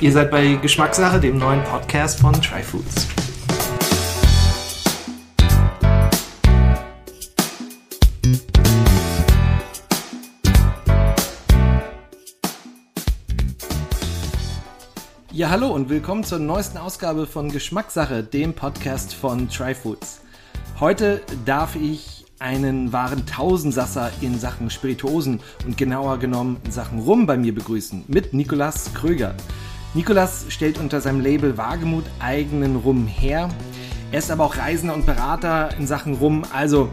Ihr seid bei Geschmackssache, dem neuen Podcast von Tryfoods. Ja, hallo und willkommen zur neuesten Ausgabe von Geschmackssache, dem Podcast von Tryfoods. Heute darf ich einen wahren Tausendsasser in Sachen Spirituosen und genauer genommen in Sachen Rum bei mir begrüßen mit Nikolas Kröger. Nikolas stellt unter seinem Label Wagemut eigenen Rum her. Er ist aber auch Reisender und Berater in Sachen Rum, also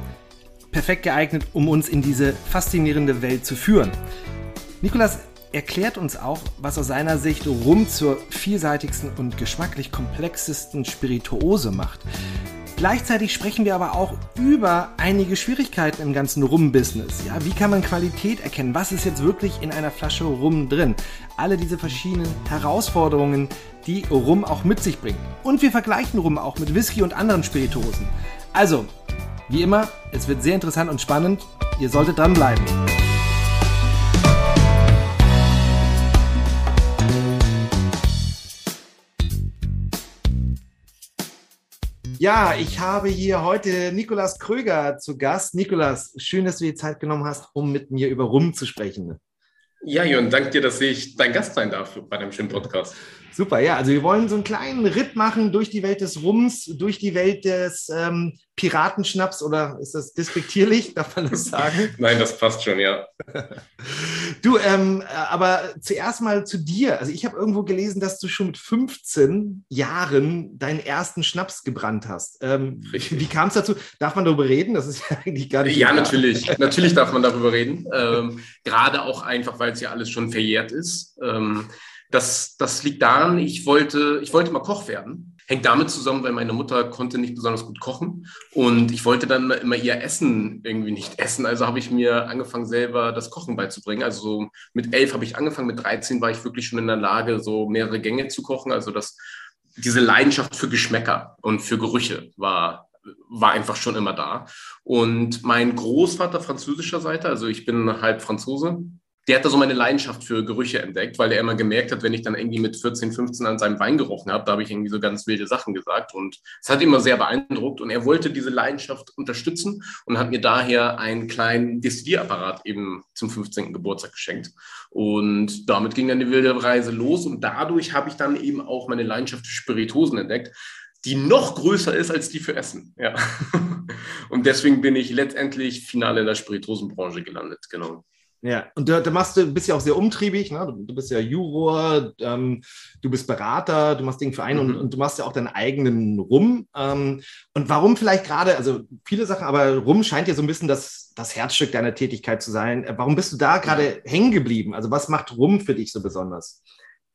perfekt geeignet, um uns in diese faszinierende Welt zu führen. Nikolas erklärt uns auch, was aus seiner Sicht Rum zur vielseitigsten und geschmacklich komplexesten Spirituose macht. Gleichzeitig sprechen wir aber auch über einige Schwierigkeiten im ganzen Rum-Business. Ja, wie kann man Qualität erkennen? Was ist jetzt wirklich in einer Flasche Rum drin? Alle diese verschiedenen Herausforderungen, die Rum auch mit sich bringt. Und wir vergleichen Rum auch mit Whisky und anderen Spirituosen. Also, wie immer, es wird sehr interessant und spannend. Ihr solltet dranbleiben. Ja, ich habe hier heute Nikolas Kröger zu Gast. Nikolas, schön, dass du dir Zeit genommen hast, um mit mir über Rum zu sprechen. Ja, Jörn, danke dir, dass ich dein Gast sein darf bei deinem schönen Podcast. Super, ja. Also wir wollen so einen kleinen Ritt machen durch die Welt des Rums, durch die Welt des ähm, Piratenschnaps oder ist das despektierlich? Darf man das sagen? Nein, das passt schon, ja. du, ähm, aber zuerst mal zu dir. Also ich habe irgendwo gelesen, dass du schon mit 15 Jahren deinen ersten Schnaps gebrannt hast. Ähm, wie kam es dazu? Darf man darüber reden? Das ist ja eigentlich gar nicht. Ja, klar. natürlich. natürlich darf man darüber reden. Ähm, gerade auch einfach, weil es ja alles schon verjährt ist. Das, das liegt daran, ich wollte, ich wollte mal Koch werden. Hängt damit zusammen, weil meine Mutter konnte nicht besonders gut kochen und ich wollte dann immer ihr Essen irgendwie nicht essen. Also habe ich mir angefangen, selber das Kochen beizubringen. Also so mit elf habe ich angefangen, mit 13 war ich wirklich schon in der Lage, so mehrere Gänge zu kochen. Also das, diese Leidenschaft für Geschmäcker und für Gerüche war war einfach schon immer da. Und mein Großvater französischer Seite, also ich bin halb Franzose, der hat da so meine Leidenschaft für Gerüche entdeckt, weil er immer gemerkt hat, wenn ich dann irgendwie mit 14, 15 an seinem Wein gerochen habe, da habe ich irgendwie so ganz wilde Sachen gesagt und es hat ihn immer sehr beeindruckt und er wollte diese Leidenschaft unterstützen und hat mir daher einen kleinen Destillierapparat eben zum 15. Geburtstag geschenkt und damit ging dann die wilde Reise los und dadurch habe ich dann eben auch meine Leidenschaft für Spiritosen entdeckt die noch größer ist als die für Essen. Ja. Und deswegen bin ich letztendlich final in der Spiritosenbranche gelandet, genau. Ja, und du, du, machst, du bist ja auch sehr umtriebig, ne? du, du bist ja Juror, ähm, du bist Berater, du machst Dinge für einen mhm. und, und, du machst ja auch deinen eigenen Rum. Ähm, und warum vielleicht gerade, also viele Sachen, aber Rum scheint ja so ein bisschen das, das Herzstück deiner Tätigkeit zu sein. Äh, warum bist du da gerade hängen geblieben? Also was macht Rum für dich so besonders?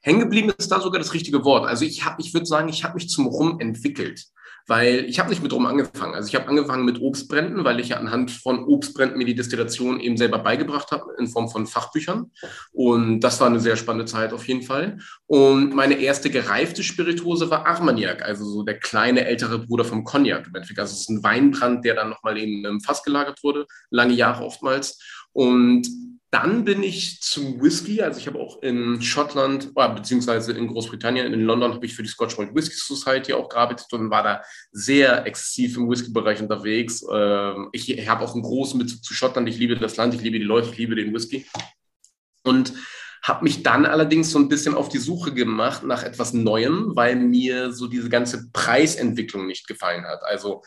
Hängen geblieben ist da sogar das richtige Wort. Also ich habe, ich würde sagen, ich habe mich zum Rum entwickelt weil ich habe nicht mit Rum angefangen. Also ich habe angefangen mit Obstbränden, weil ich ja anhand von Obstbränden mir die Destillation eben selber beigebracht habe in Form von Fachbüchern. Und das war eine sehr spannende Zeit auf jeden Fall. Und meine erste gereifte Spirituose war Armagnac, also so der kleine ältere Bruder vom Cognac. Also es ist ein Weinbrand, der dann nochmal eben im Fass gelagert wurde, lange Jahre oftmals. Und dann bin ich zum Whisky, also ich habe auch in Schottland, beziehungsweise in Großbritannien, in London habe ich für die Scotch Malt Whisky Society auch gearbeitet und war da sehr exzessiv im Whisky-Bereich unterwegs. Ähm, ich habe auch einen großen Bezug zu Schottland. Ich liebe das Land, ich liebe die Leute, ich liebe den Whisky. Und habe mich dann allerdings so ein bisschen auf die Suche gemacht nach etwas Neuem, weil mir so diese ganze Preisentwicklung nicht gefallen hat. Also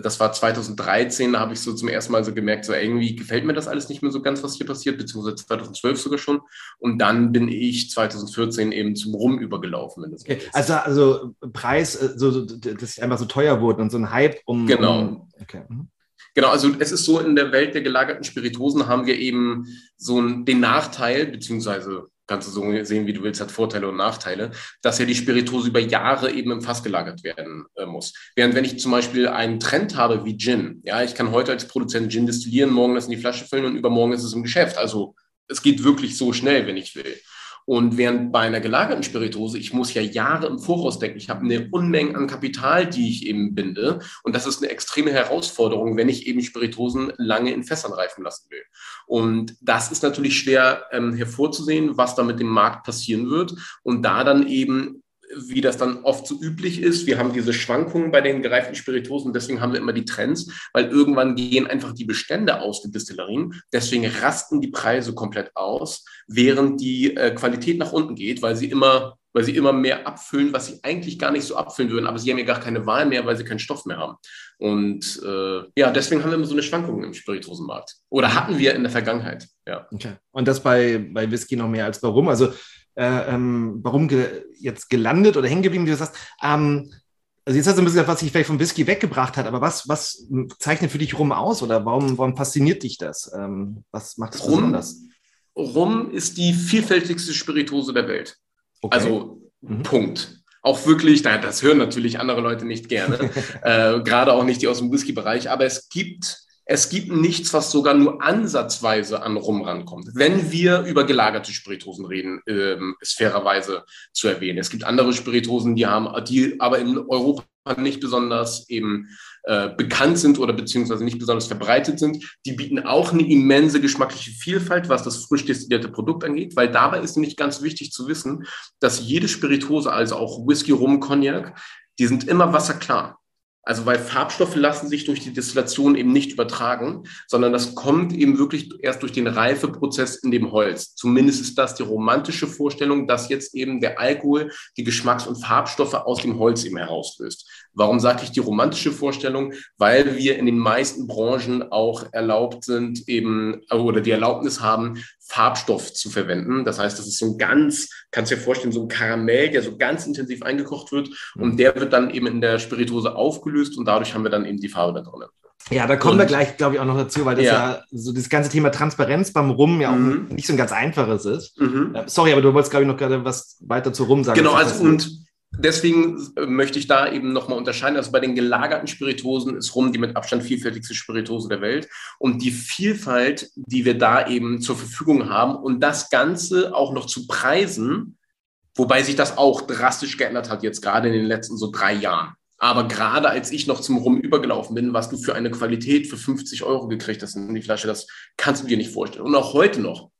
das war 2013, da habe ich so zum ersten Mal so gemerkt, so irgendwie gefällt mir das alles nicht mehr so ganz, was hier passiert, beziehungsweise 2012 sogar schon. Und dann bin ich 2014 eben zum Rum übergelaufen. Okay. Also, also Preis, äh, so, dass es einfach so teuer wurde und so ein Hype um. Genau. Um, okay. Mhm. Genau, also es ist so, in der Welt der gelagerten Spiritosen haben wir eben so den Nachteil, beziehungsweise kannst du so sehen, wie du willst, hat Vorteile und Nachteile, dass ja die Spiritose über Jahre eben im Fass gelagert werden äh, muss. Während wenn ich zum Beispiel einen Trend habe wie Gin, ja, ich kann heute als Produzent Gin destillieren, morgen das in die Flasche füllen und übermorgen ist es im Geschäft. Also es geht wirklich so schnell, wenn ich will. Und während bei einer gelagerten Spirituose, ich muss ja Jahre im Voraus denken. Ich habe eine Unmenge an Kapital, die ich eben binde. Und das ist eine extreme Herausforderung, wenn ich eben Spirituosen lange in Fässern reifen lassen will. Und das ist natürlich schwer ähm, hervorzusehen, was da mit dem Markt passieren wird. Und da dann eben wie das dann oft so üblich ist. Wir haben diese Schwankungen bei den gereiften Spirituosen, deswegen haben wir immer die Trends, weil irgendwann gehen einfach die Bestände aus den Destillerien. Deswegen rasten die Preise komplett aus, während die äh, Qualität nach unten geht, weil sie immer weil sie immer mehr abfüllen, was sie eigentlich gar nicht so abfüllen würden, aber sie haben ja gar keine Wahl mehr, weil sie keinen Stoff mehr haben. Und äh, ja, deswegen haben wir immer so eine Schwankung im Spirituosenmarkt. Oder hatten wir in der Vergangenheit, ja. Okay. Und das bei, bei Whisky noch mehr als bei Rum. Also äh, ähm, warum ge jetzt gelandet oder hängen geblieben, wie du sagst. Ähm, also jetzt hast du ein bisschen gesagt, was sich vielleicht vom Whisky weggebracht hat, aber was, was zeichnet für dich Rum aus oder warum, warum fasziniert dich das? Ähm, was macht es besonders? Rum ist die vielfältigste Spirituose der Welt. Okay. Also mhm. Punkt. Auch wirklich, das hören natürlich andere Leute nicht gerne, äh, gerade auch nicht die aus dem Whisky-Bereich, aber es gibt es gibt nichts, was sogar nur ansatzweise an Rum rankommt. Wenn wir über gelagerte Spiritosen reden, ähm, ist fairerweise zu erwähnen. Es gibt andere Spiritosen, die haben, die aber in Europa nicht besonders eben äh, bekannt sind oder beziehungsweise nicht besonders verbreitet sind. Die bieten auch eine immense geschmackliche Vielfalt, was das frisch destillierte Produkt angeht, weil dabei ist nämlich ganz wichtig zu wissen, dass jede Spiritose, also auch Whisky, Rum, Cognac, die sind immer wasserklar. Also weil Farbstoffe lassen sich durch die Destillation eben nicht übertragen, sondern das kommt eben wirklich erst durch den Reifeprozess in dem Holz. Zumindest ist das die romantische Vorstellung, dass jetzt eben der Alkohol die Geschmacks- und Farbstoffe aus dem Holz eben herauslöst. Warum sage ich die romantische Vorstellung? Weil wir in den meisten Branchen auch erlaubt sind, eben oder die Erlaubnis haben, Farbstoff zu verwenden. Das heißt, das ist so ein ganz, kannst du dir vorstellen, so ein Karamell, der so ganz intensiv eingekocht wird und mhm. der wird dann eben in der Spirituose aufgelöst und dadurch haben wir dann eben die Farbe da drin. Ja, da kommen und, wir gleich, glaube ich, auch noch dazu, weil das ja. ja, so das ganze Thema Transparenz beim Rum ja auch mhm. nicht so ein ganz einfaches ist. Mhm. Äh, sorry, aber du wolltest, glaube ich, noch gerade was weiter zu Rum sagen. Genau, also und deswegen äh, möchte ich da eben nochmal unterscheiden. Also bei den gelagerten Spiritosen ist Rum die mit Abstand vielfältigste Spiritose der Welt. Und die Vielfalt, die wir da eben zur Verfügung haben und das Ganze auch noch zu preisen, wobei sich das auch drastisch geändert hat, jetzt gerade in den letzten so drei Jahren. Aber gerade als ich noch zum Rum übergelaufen bin, was du für eine Qualität für 50 Euro gekriegt hast in die Flasche, das kannst du dir nicht vorstellen. Und auch heute noch.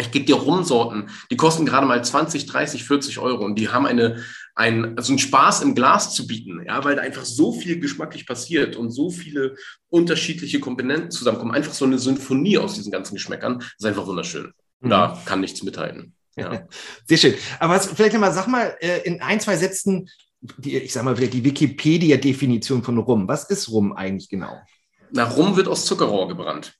Ich gebe dir Rumsorten, die kosten gerade mal 20, 30, 40 Euro und die haben eine, ein, also einen Spaß im Glas zu bieten, ja, weil da einfach so viel geschmacklich passiert und so viele unterschiedliche Komponenten zusammenkommen. Einfach so eine Symphonie aus diesen ganzen Geschmäckern. ist einfach wunderschön. Mhm. Da kann nichts mithalten. Ja. Sehr schön. Aber was, vielleicht mal, sag mal, äh, in ein, zwei Sätzen, die, ich sag mal vielleicht die Wikipedia-Definition von Rum. Was ist Rum eigentlich genau? Na, Rum wird aus Zuckerrohr gebrannt.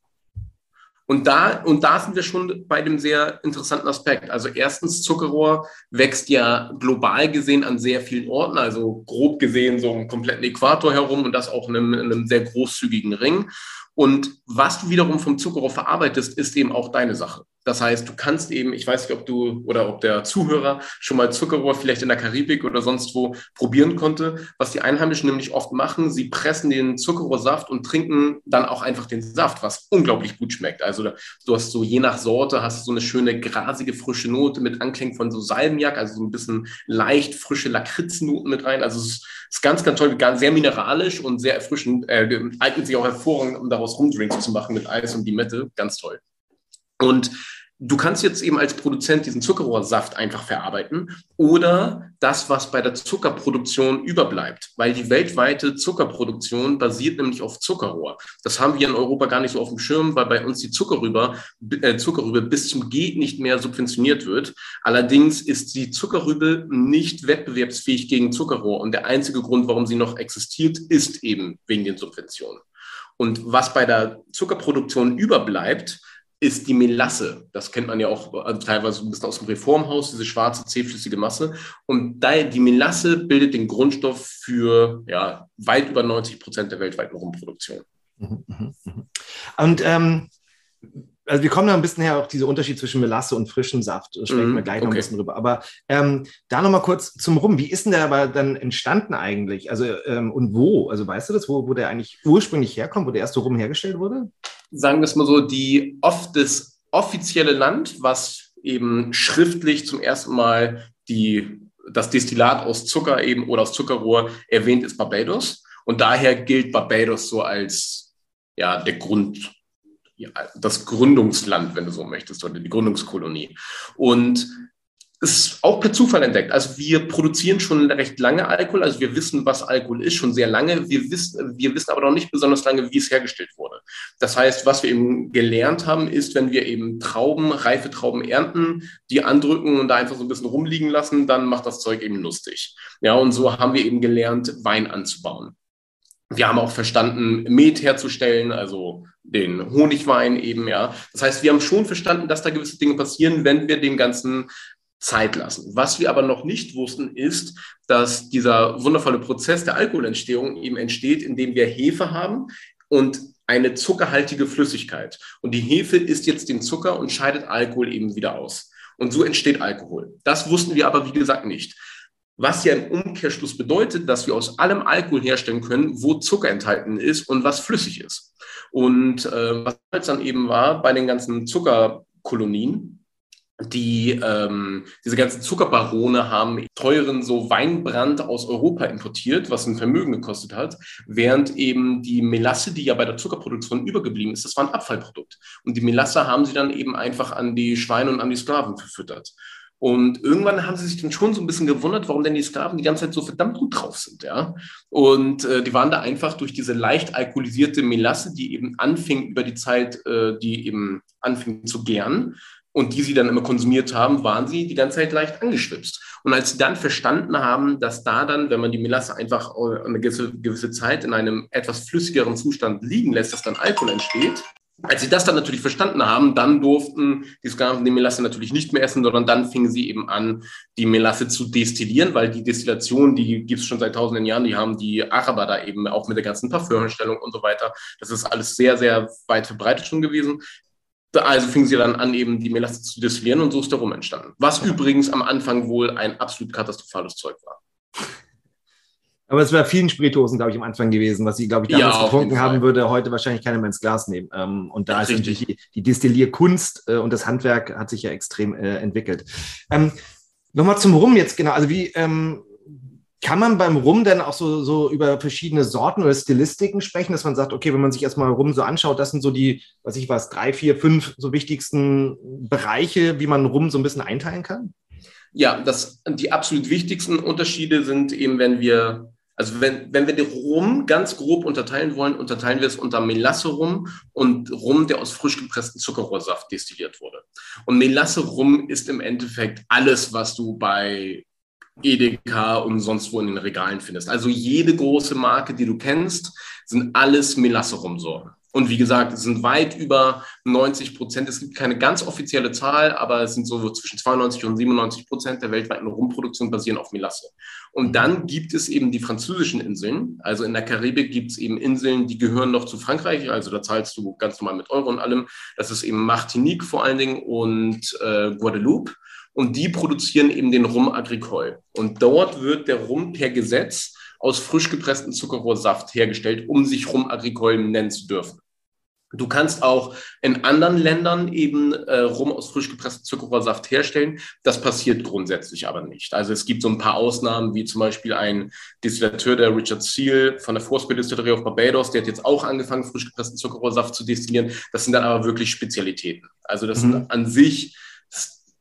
Und da, und da sind wir schon bei dem sehr interessanten Aspekt. Also erstens, Zuckerrohr wächst ja global gesehen an sehr vielen Orten, also grob gesehen so im kompletten Äquator herum und das auch in einem, in einem sehr großzügigen Ring. Und was du wiederum vom Zuckerrohr verarbeitest, ist eben auch deine Sache. Das heißt, du kannst eben, ich weiß nicht, ob du oder ob der Zuhörer schon mal Zuckerrohr vielleicht in der Karibik oder sonst wo probieren konnte. Was die Einheimischen nämlich oft machen, sie pressen den Zuckerrohrsaft und trinken dann auch einfach den Saft, was unglaublich gut schmeckt. Also du hast so je nach Sorte hast du so eine schöne grasige frische Note mit Anklängen von so Salmiak, also so ein bisschen leicht frische Lakritznoten mit rein. Also es ist ganz, ganz toll, sehr mineralisch und sehr erfrischend. Äh, eignet sich auch hervorragend, um daraus Rumdrinks zu machen mit Eis und Limette. Ganz toll. Und du kannst jetzt eben als Produzent diesen Zuckerrohrsaft einfach verarbeiten oder das, was bei der Zuckerproduktion überbleibt, weil die weltweite Zuckerproduktion basiert nämlich auf Zuckerrohr. Das haben wir in Europa gar nicht so auf dem Schirm, weil bei uns die Zuckerrübe, äh, Zuckerrübe bis zum Geht nicht mehr subventioniert wird. Allerdings ist die Zuckerrübe nicht wettbewerbsfähig gegen Zuckerrohr und der einzige Grund, warum sie noch existiert, ist eben wegen den Subventionen. Und was bei der Zuckerproduktion überbleibt, ist die Melasse. Das kennt man ja auch also teilweise ein bisschen aus dem Reformhaus, diese schwarze, zähflüssige Masse. Und die Melasse bildet den Grundstoff für ja, weit über 90 Prozent der weltweiten Rumproduktion. Mhm, mhm, mhm. Und ähm, also wir kommen da ein bisschen her, auch dieser Unterschied zwischen Melasse und frischem Saft. Da sprechen mm, wir gleich noch ein bisschen drüber. Aber ähm, da nochmal kurz zum Rum. Wie ist denn der aber dann entstanden eigentlich? Also ähm, und wo? Also weißt du das, wo, wo der eigentlich ursprünglich herkommt, wo der erste Rum hergestellt wurde? Sagen wir es mal so, die oft das offizielle Land, was eben schriftlich zum ersten Mal die, das Destillat aus Zucker eben oder aus Zuckerrohr erwähnt ist Barbados. Und daher gilt Barbados so als ja, der Grund, ja, das Gründungsland, wenn du so möchtest, oder die Gründungskolonie. Und ist auch per Zufall entdeckt. Also wir produzieren schon recht lange Alkohol, also wir wissen, was Alkohol ist, schon sehr lange. Wir wissen, wir wissen aber noch nicht besonders lange, wie es hergestellt wurde. Das heißt, was wir eben gelernt haben, ist, wenn wir eben Trauben, reife Trauben ernten, die andrücken und da einfach so ein bisschen rumliegen lassen, dann macht das Zeug eben lustig. Ja, und so haben wir eben gelernt, Wein anzubauen. Wir haben auch verstanden, Met herzustellen, also den Honigwein eben, ja. Das heißt, wir haben schon verstanden, dass da gewisse Dinge passieren, wenn wir dem Ganzen Zeit lassen. Was wir aber noch nicht wussten, ist, dass dieser wundervolle Prozess der Alkoholentstehung eben entsteht, indem wir Hefe haben und eine zuckerhaltige Flüssigkeit. Und die Hefe isst jetzt den Zucker und scheidet Alkohol eben wieder aus. Und so entsteht Alkohol. Das wussten wir aber, wie gesagt, nicht. Was ja im Umkehrschluss bedeutet, dass wir aus allem Alkohol herstellen können, wo Zucker enthalten ist und was flüssig ist. Und äh, was dann eben war bei den ganzen Zuckerkolonien, die ähm, diese ganzen Zuckerbarone haben teuren so Weinbrand aus Europa importiert, was ein Vermögen gekostet hat, während eben die Melasse, die ja bei der Zuckerproduktion übergeblieben ist, das war ein Abfallprodukt. Und die Melasse haben sie dann eben einfach an die Schweine und an die Sklaven verfüttert. Und irgendwann haben sie sich dann schon so ein bisschen gewundert, warum denn die Sklaven die ganze Zeit so verdammt gut drauf sind, ja. Und äh, die waren da einfach durch diese leicht alkoholisierte Melasse, die eben anfing über die Zeit, äh, die eben anfing zu gären, und die sie dann immer konsumiert haben, waren sie die ganze Zeit leicht angeschwipst. Und als sie dann verstanden haben, dass da dann, wenn man die Melasse einfach eine gewisse, gewisse Zeit in einem etwas flüssigeren Zustand liegen lässt, dass dann Alkohol entsteht, als sie das dann natürlich verstanden haben, dann durften die Sklaven die Melasse natürlich nicht mehr essen, sondern dann fingen sie eben an, die Melasse zu destillieren, weil die Destillation, die gibt es schon seit tausenden Jahren, die haben die Araber da eben auch mit der ganzen Parfümherstellung und so weiter. Das ist alles sehr, sehr weit verbreitet schon gewesen. Also fing sie dann an, eben die Melasse zu destillieren und so ist der Rum entstanden. Was übrigens am Anfang wohl ein absolut katastrophales Zeug war. Aber es wäre vielen Spirituosen, glaube ich, am Anfang gewesen, was sie, glaube ich, damals ja, getrunken haben, würde heute wahrscheinlich keiner mehr ins Glas nehmen. Ähm, und da ist natürlich die, die Destillierkunst äh, und das Handwerk hat sich ja extrem äh, entwickelt. Ähm, Nochmal zum Rum jetzt, genau. Also wie, ähm, kann man beim Rum denn auch so, so über verschiedene Sorten oder Stilistiken sprechen, dass man sagt, okay, wenn man sich erstmal Rum so anschaut, das sind so die, was ich weiß, drei, vier, fünf so wichtigsten Bereiche, wie man Rum so ein bisschen einteilen kann? Ja, das, die absolut wichtigsten Unterschiede sind eben, wenn wir, also wenn, wenn wir den Rum ganz grob unterteilen wollen, unterteilen wir es unter Melasse-Rum und Rum, der aus frisch gepresstem Zuckerrohrsaft destilliert wurde. Und Melasse-Rum ist im Endeffekt alles, was du bei Edeka und sonst wo in den Regalen findest. Also jede große Marke, die du kennst, sind alles Melasse-Rumsorten. Und wie gesagt, es sind weit über 90 Prozent. Es gibt keine ganz offizielle Zahl, aber es sind so zwischen 92 und 97 Prozent der weltweiten Rumproduktion basieren auf Melasse. Und dann gibt es eben die französischen Inseln. Also in der Karibik gibt es eben Inseln, die gehören noch zu Frankreich. Also da zahlst du ganz normal mit Euro und allem. Das ist eben Martinique vor allen Dingen und äh, Guadeloupe und die produzieren eben den Rum Agricole. Und dort wird der Rum per Gesetz aus frisch gepresstem Zuckerrohrsaft hergestellt, um sich Rum Agricole nennen zu dürfen. Du kannst auch in anderen Ländern eben äh, Rum aus frisch gepresstem Zuckerrohrsaft herstellen. Das passiert grundsätzlich aber nicht. Also es gibt so ein paar Ausnahmen, wie zum Beispiel ein Destillateur, der Richard Seal von der Forcebeer Distillery of Barbados, der hat jetzt auch angefangen, frisch gepressten Zuckerrohrsaft zu destillieren. Das sind dann aber wirklich Spezialitäten. Also das mhm. sind an sich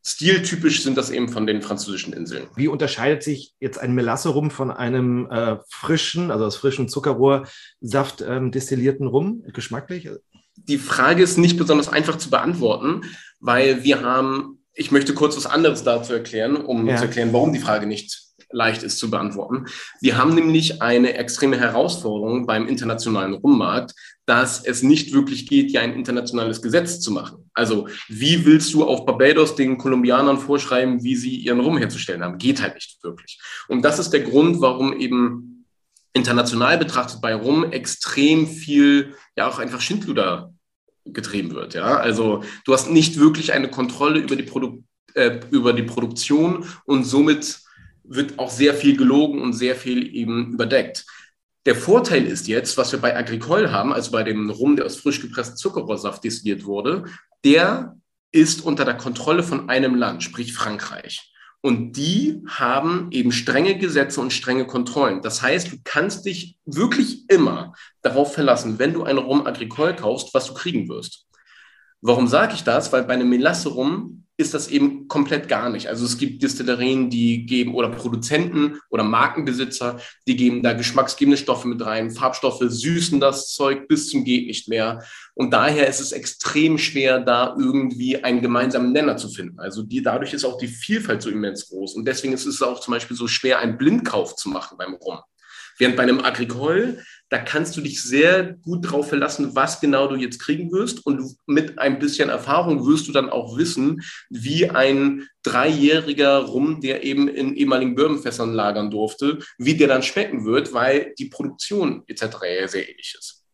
Stiltypisch sind das eben von den französischen Inseln. Wie unterscheidet sich jetzt ein Melasse Rum von einem äh, frischen, also aus frischem Zuckerrohrsaft ähm, destillierten Rum, geschmacklich? Die Frage ist nicht besonders einfach zu beantworten, weil wir haben, ich möchte kurz was anderes dazu erklären, um ja. zu erklären, warum die Frage nicht leicht ist zu beantworten. Wir haben nämlich eine extreme Herausforderung beim internationalen Rummarkt, dass es nicht wirklich geht, ja ein internationales Gesetz zu machen. Also wie willst du auf Barbados den Kolumbianern vorschreiben, wie sie ihren Rum herzustellen haben? Geht halt nicht wirklich. Und das ist der Grund, warum eben international betrachtet bei Rum extrem viel, ja auch einfach Schindluder getrieben wird. Ja, also du hast nicht wirklich eine Kontrolle über die, Produ äh, über die Produktion und somit wird auch sehr viel gelogen und sehr viel eben überdeckt. Der Vorteil ist jetzt, was wir bei Agricole haben, also bei dem Rum, der aus frisch gepresstem Zuckerrohrsaft destilliert wurde, der ist unter der Kontrolle von einem Land, sprich Frankreich. Und die haben eben strenge Gesetze und strenge Kontrollen. Das heißt, du kannst dich wirklich immer darauf verlassen, wenn du einen Rum Agricole kaufst, was du kriegen wirst. Warum sage ich das? Weil bei einem Melasse Rum ist das eben komplett gar nicht. Also es gibt Distillerien, die geben oder Produzenten oder Markenbesitzer, die geben da geschmacksgebende Stoffe mit rein, Farbstoffe süßen das Zeug bis zum geht nicht mehr. Und daher ist es extrem schwer, da irgendwie einen gemeinsamen Nenner zu finden. Also die, dadurch ist auch die Vielfalt so immens groß. Und deswegen ist es auch zum Beispiel so schwer, einen Blindkauf zu machen beim Rum. Während bei einem Agricole da kannst du dich sehr gut darauf verlassen, was genau du jetzt kriegen wirst. Und mit ein bisschen Erfahrung wirst du dann auch wissen, wie ein dreijähriger Rum, der eben in ehemaligen Bourbonfässern lagern durfte, wie der dann schmecken wird, weil die Produktion etc. sehr ähnlich ist.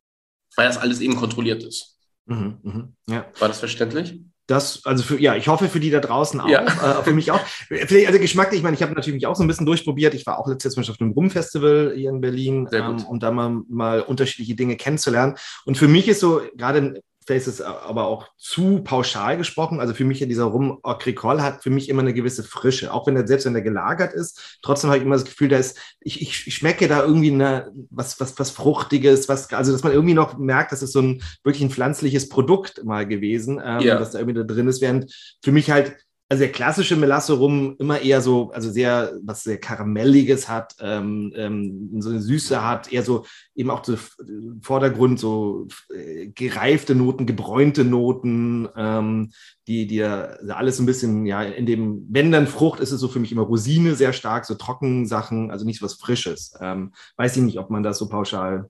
Weil das alles eben kontrolliert ist. Mhm, mh, ja. War das verständlich? Das, also für, ja, ich hoffe für die da draußen auch, ja. äh, für mich auch. Vielleicht, also geschmacklich, ich meine, ich habe natürlich auch so ein bisschen durchprobiert. Ich war auch letztes Mal auf einem Rum-Festival hier in Berlin, ähm, um da mal, mal unterschiedliche Dinge kennenzulernen. Und für mich ist so, gerade vielleicht ist aber auch zu pauschal gesprochen. Also für mich ja dieser Rum Agricole hat für mich immer eine gewisse Frische. Auch wenn er selbst wenn er gelagert ist, trotzdem habe ich immer das Gefühl, da ist, ich, ich, ich schmecke da irgendwie eine, was, was, was Fruchtiges, was, also dass man irgendwie noch merkt, das ist so ein wirklich ein pflanzliches Produkt mal gewesen, ähm, ja. dass da irgendwie da drin ist, während für mich halt also der klassische Melasse rum immer eher so, also sehr, was sehr Karamelliges hat, ähm, ähm, so eine Süße hat, eher so eben auch so Vordergrund, so äh, gereifte Noten, gebräunte Noten, ähm, die, die also alles so ein bisschen, ja, in dem, wenn dann Frucht, ist es so für mich immer Rosine sehr stark, so Trockensachen, also nicht so was Frisches. Ähm, weiß ich nicht, ob man das so pauschal.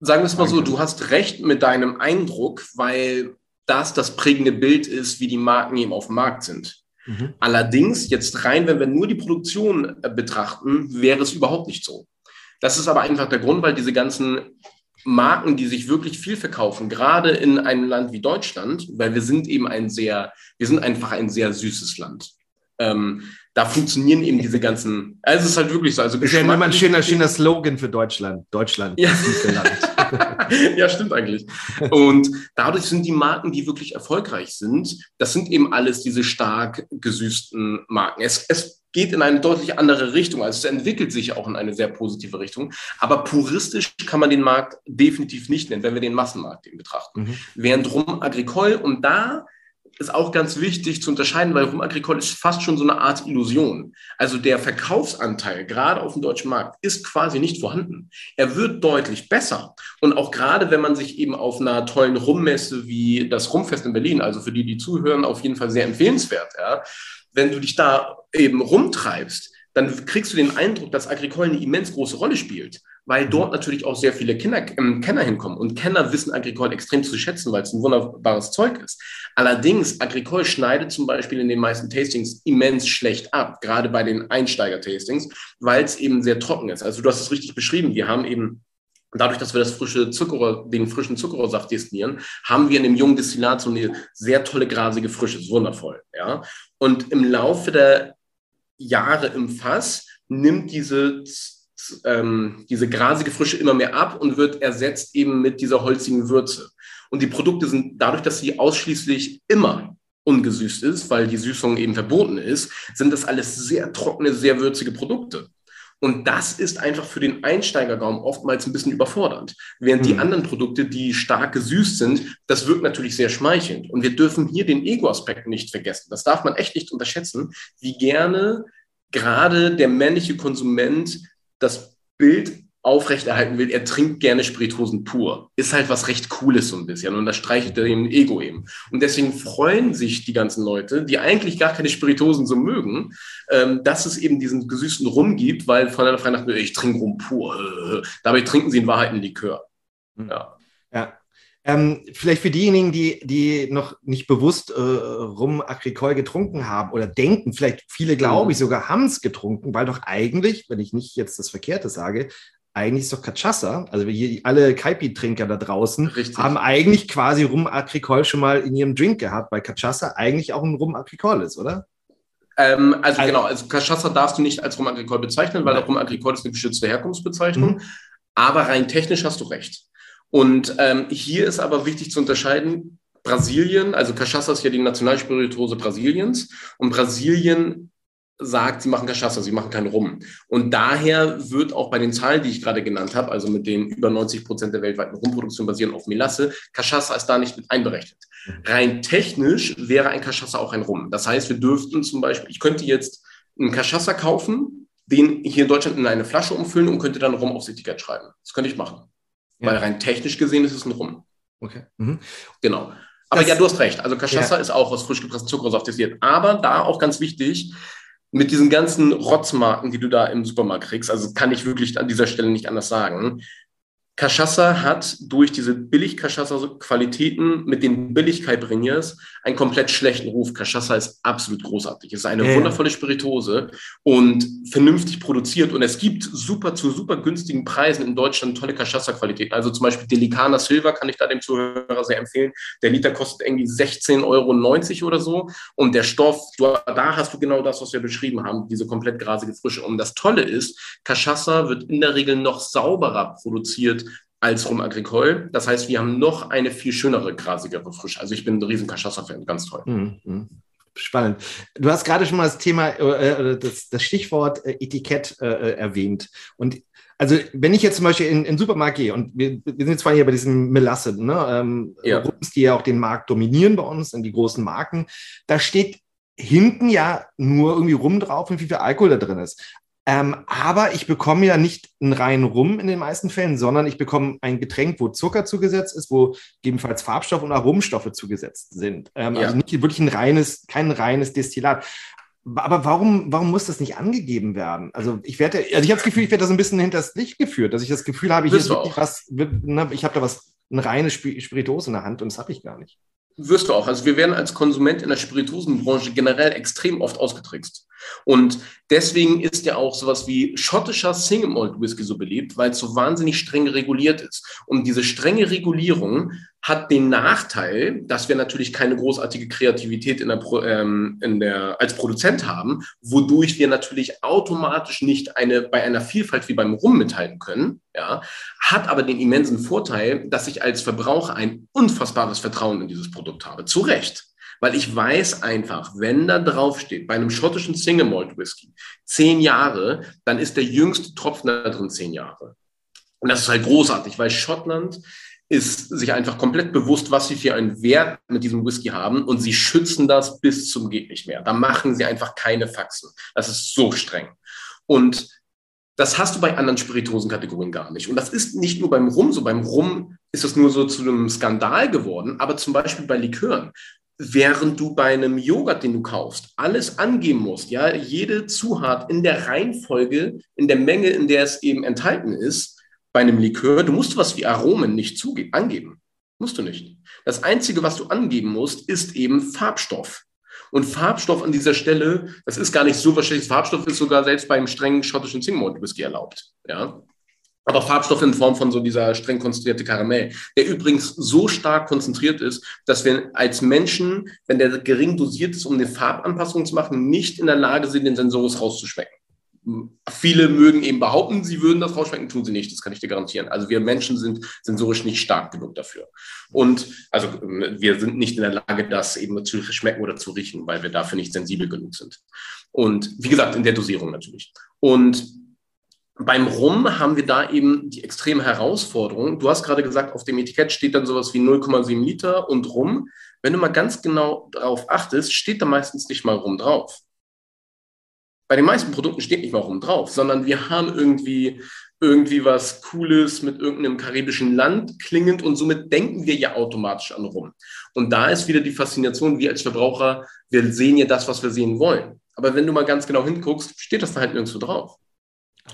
Sagen wir es mal so, du hast recht mit deinem Eindruck, weil das das prägende Bild ist, wie die Marken eben auf dem Markt sind. Mhm. Allerdings, jetzt rein, wenn wir nur die Produktion äh, betrachten, wäre es überhaupt nicht so. Das ist aber einfach der Grund, weil diese ganzen Marken, die sich wirklich viel verkaufen, gerade in einem Land wie Deutschland, weil wir sind eben ein sehr, wir sind einfach ein sehr süßes Land. Ähm, da funktionieren eben diese ganzen, also es ist halt wirklich so. Also ist ja immer ein schöner, schöner Slogan für Deutschland. Deutschland, ja. Ja, stimmt eigentlich. Und dadurch sind die Marken, die wirklich erfolgreich sind, das sind eben alles diese stark gesüßten Marken. Es, es geht in eine deutlich andere Richtung. Also es entwickelt sich auch in eine sehr positive Richtung. Aber puristisch kann man den Markt definitiv nicht nennen, wenn wir den Massenmarkt eben betrachten. Mhm. Während Rum Agricole, und da ist auch ganz wichtig zu unterscheiden, weil Rum Agricole ist fast schon so eine Art Illusion. Also der Verkaufsanteil, gerade auf dem deutschen Markt, ist quasi nicht vorhanden. Er wird deutlich besser. Und auch gerade, wenn man sich eben auf einer tollen Rummesse wie das Rumfest in Berlin, also für die, die zuhören, auf jeden Fall sehr empfehlenswert, ja, wenn du dich da eben rumtreibst, dann kriegst du den Eindruck, dass Agricole eine immens große Rolle spielt weil mhm. dort natürlich auch sehr viele Kinder, äh, Kenner hinkommen. Und Kenner wissen Agricole extrem zu schätzen, weil es ein wunderbares Zeug ist. Allerdings, Agricole schneidet zum Beispiel in den meisten Tastings immens schlecht ab, gerade bei den Einsteiger-Tastings, weil es eben sehr trocken ist. Also du hast es richtig beschrieben. Wir haben eben Dadurch, dass wir das frische Zuckerrohr, den frischen Zuckerrohrsaft destillieren, haben wir in dem jungen Destillat so eine sehr tolle grasige Frische. Ist wundervoll. Ja? Und im Laufe der Jahre im Fass nimmt diese ähm, diese grasige Frische immer mehr ab und wird ersetzt eben mit dieser holzigen Würze. Und die Produkte sind dadurch, dass sie ausschließlich immer ungesüßt ist, weil die Süßung eben verboten ist, sind das alles sehr trockene, sehr würzige Produkte. Und das ist einfach für den Einsteigergaum oftmals ein bisschen überfordernd. Während mhm. die anderen Produkte, die stark gesüßt sind, das wirkt natürlich sehr schmeichelnd. Und wir dürfen hier den Ego-Aspekt nicht vergessen. Das darf man echt nicht unterschätzen, wie gerne gerade der männliche Konsument das Bild aufrechterhalten will, er trinkt gerne Spirituosen pur. Ist halt was recht Cooles so ein bisschen und das streichelt er dem Ego eben. Und deswegen freuen sich die ganzen Leute, die eigentlich gar keine Spirituosen so mögen, ähm, dass es eben diesen gesüßten Rum gibt, weil von einer Freien ich trinke Rum pur. Dabei trinken sie in Wahrheit einen Likör. Hm. Ja. Ähm, vielleicht für diejenigen, die, die noch nicht bewusst äh, Rum Agricole getrunken haben oder denken, vielleicht viele glaube mhm. ich sogar haben es getrunken, weil doch eigentlich, wenn ich nicht jetzt das Verkehrte sage, eigentlich ist doch Cachaça, also hier alle Kaipi-Trinker da draußen, Richtig. haben eigentlich quasi Rum Agricole schon mal in ihrem Drink gehabt, weil Cachaça eigentlich auch ein Rum Agricole ist, oder? Ähm, also, also, genau, also Cachaça darfst du nicht als Rum Agricole bezeichnen, weil Rum Agricole ist eine geschützte Herkunftsbezeichnung. Mhm. Aber rein technisch hast du recht. Und ähm, hier ist aber wichtig zu unterscheiden, Brasilien, also Cachaça ist ja die Nationalspirituose Brasiliens und Brasilien sagt, sie machen Cachaça, sie machen keinen Rum. Und daher wird auch bei den Zahlen, die ich gerade genannt habe, also mit den über 90 Prozent der weltweiten Rumproduktion basieren auf Melasse, Cachaça ist da nicht mit einberechnet. Rein technisch wäre ein Cachaça auch ein Rum. Das heißt, wir dürften zum Beispiel, ich könnte jetzt einen Cachaça kaufen, den hier in Deutschland in eine Flasche umfüllen und könnte dann Rum aufs Etikett schreiben. Das könnte ich machen. Ja. Weil rein technisch gesehen ist es ein Rum. Okay. Mhm. Genau. Aber das, ja, du hast recht. Also Cachaça ja. ist auch aus frisch gepresstem Zuckerrohr destilliert. Aber da auch ganz wichtig, mit diesen ganzen Rotzmarken, die du da im Supermarkt kriegst, also kann ich wirklich an dieser Stelle nicht anders sagen, Cachaça hat durch diese Billig-Cachaça-Qualitäten mit den Billigkeit-Bringers einen komplett schlechten Ruf. Cachaça ist absolut großartig. Es ist eine ja. wundervolle Spiritose und vernünftig produziert. Und es gibt super zu super günstigen Preisen in Deutschland tolle Cachaça-Qualitäten. Also zum Beispiel Delicana Silver kann ich da dem Zuhörer sehr empfehlen. Der Liter kostet irgendwie 16,90 Euro oder so. Und der Stoff, da hast du genau das, was wir beschrieben haben, diese komplett grasige Frische. Und das Tolle ist, Cachaça wird in der Regel noch sauberer produziert als Rum Agricole. Das heißt, wir haben noch eine viel schönere, grasigere Frische. Also ich bin ein riesen Cachaça-Fan, ganz toll. Mhm. Spannend. Du hast gerade schon mal das Thema, äh, äh das, das, Stichwort äh, Etikett äh, äh, erwähnt. Und also wenn ich jetzt zum Beispiel in, in den Supermarkt gehe und wir, wir sind zwar hier bei diesem Melasse, ne, ähm, ja. Rums, die ja auch den Markt dominieren bei uns, in die großen Marken, da steht hinten ja nur irgendwie rum drauf und wie viel Alkohol da drin ist. Ähm, aber ich bekomme ja nicht einen reinen Rum in den meisten Fällen, sondern ich bekomme ein Getränk, wo Zucker zugesetzt ist, wo gegebenenfalls Farbstoffe und Aromstoffe zugesetzt sind. Ähm, ja. Also nicht wirklich ein reines, kein reines Destillat. Aber warum, warum muss das nicht angegeben werden? Also ich werde, also ich habe das Gefühl, ich werde da so ein bisschen hinters Licht geführt, dass ich das Gefühl habe, hier ist wirklich was, ne, ich habe da was, eine reine Spirituose in der Hand und das habe ich gar nicht. Wirst du auch. Also wir werden als Konsument in der Spirituosenbranche generell extrem oft ausgetrickst. Und deswegen ist ja auch sowas wie schottischer Single Malt Whisky so beliebt, weil es so wahnsinnig streng reguliert ist. Und diese strenge Regulierung hat den Nachteil, dass wir natürlich keine großartige Kreativität in der, ähm, in der, als Produzent haben, wodurch wir natürlich automatisch nicht eine, bei einer Vielfalt wie beim Rum mithalten können, ja, hat aber den immensen Vorteil, dass ich als Verbraucher ein unfassbares Vertrauen in dieses Produkt habe. Zu Recht. Weil ich weiß einfach, wenn da draufsteht, bei einem schottischen Single Malt Whisky, zehn Jahre, dann ist der jüngste Tropfen da drin zehn Jahre. Und das ist halt großartig, weil Schottland ist sich einfach komplett bewusst, was sie für einen Wert mit diesem Whisky haben und sie schützen das bis zum geht nicht mehr. Da machen sie einfach keine Faxen. Das ist so streng. Und das hast du bei anderen Spirituosenkategorien gar nicht. Und das ist nicht nur beim Rum so. Beim Rum ist es nur so zu einem Skandal geworden, aber zum Beispiel bei Likören. Während du bei einem Joghurt, den du kaufst, alles angeben musst, ja, jede Zutat in der Reihenfolge, in der Menge, in der es eben enthalten ist, bei einem Likör, du musst was wie Aromen nicht angeben. Musst du nicht. Das Einzige, was du angeben musst, ist eben Farbstoff. Und Farbstoff an dieser Stelle, das ist gar nicht so wahrscheinlich. Farbstoff ist sogar selbst beim strengen schottischen Singmalt Whisky erlaubt. Ja. Aber Farbstoff in Form von so dieser streng konzentrierte Karamell, der übrigens so stark konzentriert ist, dass wir als Menschen, wenn der gering dosiert ist, um eine Farbanpassung zu machen, nicht in der Lage sind, den Sensoris rauszuschmecken. Viele mögen eben behaupten, sie würden das rausschmecken, tun sie nicht, das kann ich dir garantieren. Also wir Menschen sind sensorisch nicht stark genug dafür. Und also wir sind nicht in der Lage, das eben zu schmecken oder zu riechen, weil wir dafür nicht sensibel genug sind. Und wie gesagt, in der Dosierung natürlich. Und beim Rum haben wir da eben die extreme Herausforderung. Du hast gerade gesagt, auf dem Etikett steht dann sowas wie 0,7 Liter und Rum. Wenn du mal ganz genau darauf achtest, steht da meistens nicht mal Rum drauf bei den meisten Produkten steht nicht mal rum drauf, sondern wir haben irgendwie irgendwie was Cooles mit irgendeinem karibischen Land klingend und somit denken wir ja automatisch an rum. Und da ist wieder die Faszination, wir als Verbraucher, wir sehen ja das, was wir sehen wollen. Aber wenn du mal ganz genau hinguckst, steht das da halt nirgendwo drauf.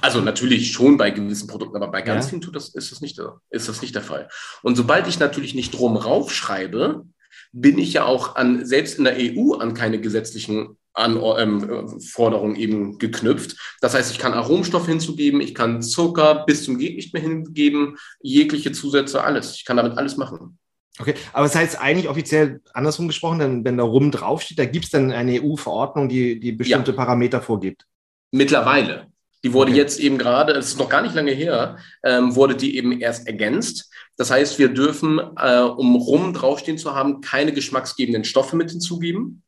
Also natürlich schon bei gewissen Produkten, aber bei ganz ja. vielen tut das, ist, das nicht, ist das nicht der Fall. Und sobald ich natürlich nicht drum raufschreibe, bin ich ja auch an, selbst in der EU an keine gesetzlichen an ähm, Forderungen eben geknüpft. Das heißt, ich kann Aromstoff hinzugeben, ich kann Zucker bis zum Geht nicht mehr hingeben, jegliche Zusätze, alles. Ich kann damit alles machen. Okay, aber es das heißt eigentlich offiziell andersrum gesprochen, denn wenn da rum draufsteht, da gibt es dann eine EU-Verordnung, die, die bestimmte ja. Parameter vorgibt. Mittlerweile. Die wurde okay. jetzt eben gerade, es ist noch gar nicht lange her, ähm, wurde die eben erst ergänzt. Das heißt, wir dürfen, äh, um Rum draufstehen zu haben, keine geschmacksgebenden Stoffe mit hinzugeben.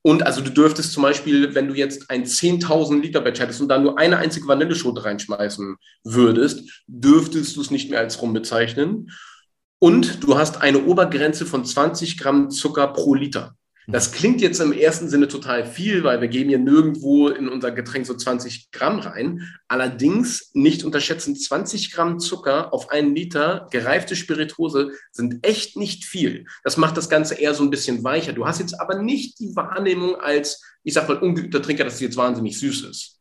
Und also du dürftest zum Beispiel, wenn du jetzt ein 10.000 Liter Batch hättest und da nur eine einzige Vanilleschote reinschmeißen würdest, dürftest du es nicht mehr als Rum bezeichnen. Und du hast eine Obergrenze von 20 Gramm Zucker pro Liter. Das klingt jetzt im ersten Sinne total viel, weil wir geben hier nirgendwo in unser Getränk so 20 Gramm rein. Allerdings nicht unterschätzen, 20 Gramm Zucker auf einen Liter gereifte Spirituose sind echt nicht viel. Das macht das Ganze eher so ein bisschen weicher. Du hast jetzt aber nicht die Wahrnehmung als, ich sag mal, ungeübter Trinker, dass es jetzt wahnsinnig süß ist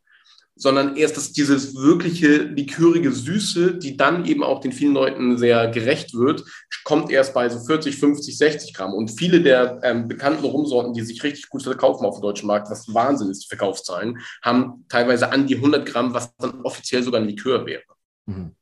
sondern erst das, dieses wirkliche likörige Süße, die dann eben auch den vielen Leuten sehr gerecht wird, kommt erst bei so 40, 50, 60 Gramm. Und viele der ähm, bekannten Rumsorten, die sich richtig gut verkaufen auf dem deutschen Markt, was Wahnsinn ist, Verkaufszahlen, haben teilweise an die 100 Gramm, was dann offiziell sogar ein Likör wäre. Mhm.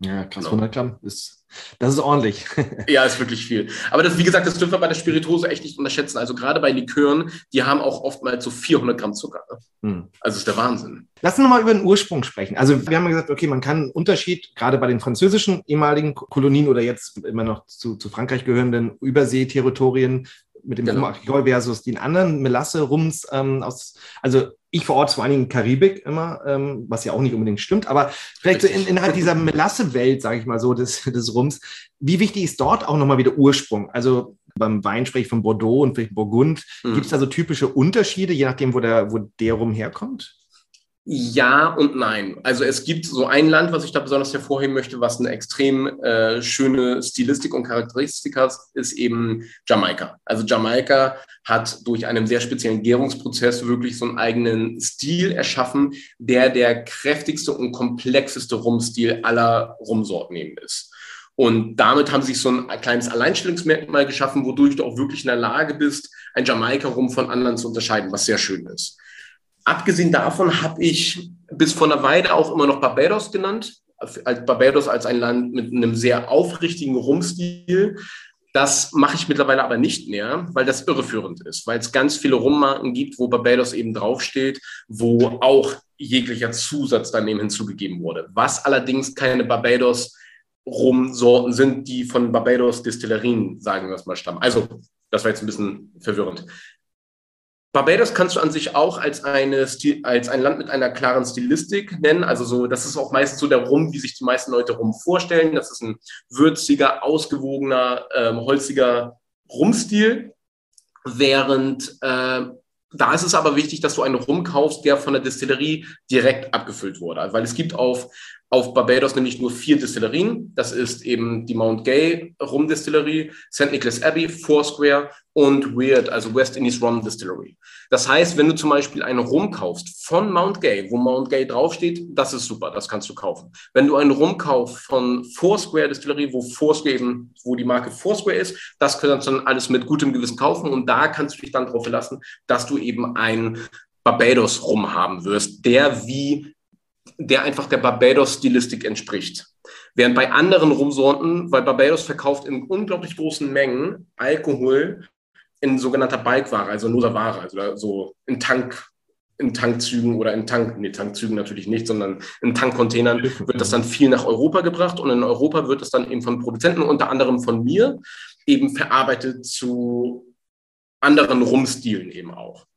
Ja, krass, genau. 100 Gramm ist, das ist ordentlich. ja, ist wirklich viel. Aber das, wie gesagt, das dürfen wir bei der Spirituose echt nicht unterschätzen. Also gerade bei Likören, die haben auch oftmals so 400 Gramm Zucker. Ne? Hm. Also ist der Wahnsinn. Lass uns nochmal über den Ursprung sprechen. Also wir haben gesagt, okay, man kann einen Unterschied, gerade bei den französischen ehemaligen Kolonien oder jetzt immer noch zu, zu Frankreich gehörenden Überseeterritorien mit dem genau. Rum versus den anderen Melasse-Rums ähm, aus, also ich verorte vor allen Dingen Karibik immer, ähm, was ja auch nicht unbedingt stimmt, aber vielleicht so in, innerhalb dieser Melasse-Welt, sage ich mal so, des, des Rums, wie wichtig ist dort auch nochmal wieder Ursprung? Also beim Wein spreche ich von Bordeaux und vielleicht Burgund. Mhm. Gibt es da so typische Unterschiede, je nachdem, wo der, wo der Rum herkommt? Ja und nein. Also es gibt so ein Land, was ich da besonders hervorheben möchte, was eine extrem äh, schöne Stilistik und Charakteristik hat, ist eben Jamaika. Also Jamaika hat durch einen sehr speziellen Gärungsprozess wirklich so einen eigenen Stil erschaffen, der der kräftigste und komplexeste Rumstil aller Rumsorten eben ist. Und damit haben sie sich so ein kleines Alleinstellungsmerkmal geschaffen, wodurch du auch wirklich in der Lage bist, ein Jamaika-Rum von anderen zu unterscheiden, was sehr schön ist. Abgesehen davon habe ich bis vor einer Weile auch immer noch Barbados genannt. Als Barbados als ein Land mit einem sehr aufrichtigen Rumstil. Das mache ich mittlerweile aber nicht mehr, weil das irreführend ist, weil es ganz viele Rummarken gibt, wo Barbados eben draufsteht, wo auch jeglicher Zusatz daneben hinzugegeben wurde. Was allerdings keine Barbados Rumsorten sind, die von Barbados Distillerien, sagen wir es mal, stammen. Also, das war jetzt ein bisschen verwirrend. Barbados kannst du an sich auch als, eine Stil, als ein Land mit einer klaren Stilistik nennen. Also so, das ist auch meistens so der Rum, wie sich die meisten Leute Rum vorstellen. Das ist ein würziger, ausgewogener, ähm, holziger Rumstil. Während äh, da ist es aber wichtig, dass du einen Rum kaufst, der von der Distillerie direkt abgefüllt wurde. Weil es gibt auf auf Barbados nämlich nur vier Destillerien. Das ist eben die Mount Gay Rum Distillerie, St. Nicholas Abbey, Foursquare und Weird, also West Indies Rum Distillery. Das heißt, wenn du zum Beispiel einen Rum kaufst von Mount Gay, wo Mount Gay draufsteht, das ist super, das kannst du kaufen. Wenn du einen Rum kaufst von Foursquare Distillery, wo Foursquare eben, wo die Marke Foursquare ist, das kannst du dann alles mit gutem Gewissen kaufen und da kannst du dich dann darauf verlassen, dass du eben ein Barbados Rum haben wirst, der wie der einfach der Barbados-Stilistik entspricht. Während bei anderen Rumsorten, weil Barbados verkauft in unglaublich großen Mengen Alkohol in sogenannter Balkware, also Nosaware, also so in Tank, in Tankzügen oder in Tank, nee, Tankzügen natürlich nicht, sondern in Tankcontainern wird das dann viel nach Europa gebracht und in Europa wird es dann eben von Produzenten, unter anderem von mir, eben verarbeitet zu anderen Rumstilen eben auch.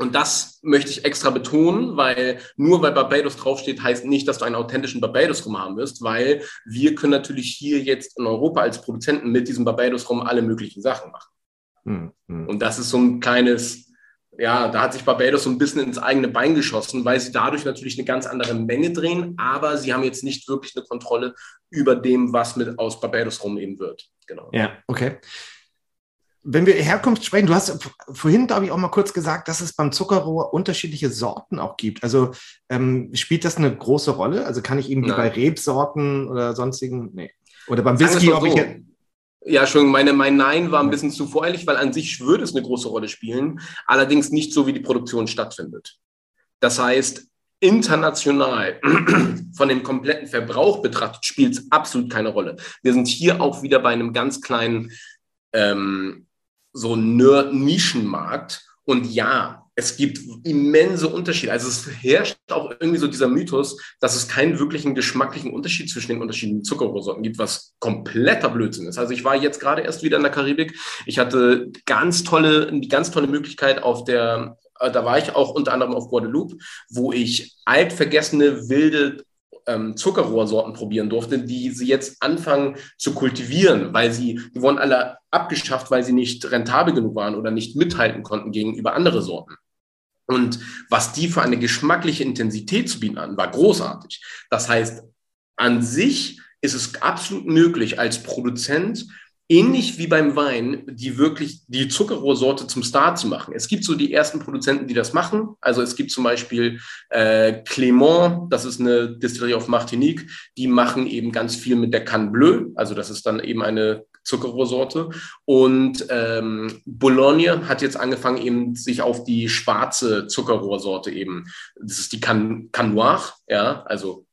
Und das möchte ich extra betonen, weil nur weil Barbados draufsteht, heißt nicht, dass du einen authentischen Barbados-Rum haben wirst, weil wir können natürlich hier jetzt in Europa als Produzenten mit diesem Barbados-Rum alle möglichen Sachen machen. Hm, hm. Und das ist so ein kleines, ja, da hat sich Barbados so ein bisschen ins eigene Bein geschossen, weil sie dadurch natürlich eine ganz andere Menge drehen, aber sie haben jetzt nicht wirklich eine Kontrolle über dem, was mit aus Barbados rum eben wird. Genau. Ja, okay wenn wir Herkunft sprechen, du hast vorhin, glaube ich, auch mal kurz gesagt, dass es beim Zuckerrohr unterschiedliche Sorten auch gibt. Also ähm, spielt das eine große Rolle? Also kann ich eben wie bei Rebsorten oder sonstigen, nee. Oder beim Whisky, ob so. ich ja, schon, meine, mein Nein war ein bisschen zu voreilig, weil an sich würde es eine große Rolle spielen, allerdings nicht so, wie die Produktion stattfindet. Das heißt, international von dem kompletten Verbrauch betrachtet, spielt es absolut keine Rolle. Wir sind hier auch wieder bei einem ganz kleinen ähm, so Nerd-Nischenmarkt. Und ja, es gibt immense Unterschiede. Also es herrscht auch irgendwie so dieser Mythos, dass es keinen wirklichen geschmacklichen Unterschied zwischen den unterschiedlichen Zuckerrohrsorten gibt, was kompletter Blödsinn ist. Also ich war jetzt gerade erst wieder in der Karibik. Ich hatte ganz tolle, die ganz tolle Möglichkeit auf der, äh, da war ich auch unter anderem auf Guadeloupe, wo ich altvergessene wilde ähm, Zuckerrohrsorten probieren durfte, die sie jetzt anfangen zu kultivieren, weil sie, die wurden alle abgeschafft, weil sie nicht rentabel genug waren oder nicht mithalten konnten gegenüber andere Sorten. Und was die für eine geschmackliche Intensität zu bieten hatten, war großartig. Das heißt, an sich ist es absolut möglich, als Produzent ähnlich wie beim Wein, die wirklich die Zuckerrohrsorte zum Star zu machen. Es gibt so die ersten Produzenten, die das machen. Also es gibt zum Beispiel äh, Clément, das ist eine Distillerie auf Martinique, die machen eben ganz viel mit der Canne Bleu, also das ist dann eben eine Zuckerrohrsorte. Und ähm, Bologna hat jetzt angefangen, eben sich auf die schwarze Zuckerrohrsorte eben, das ist die Can, Can ja, also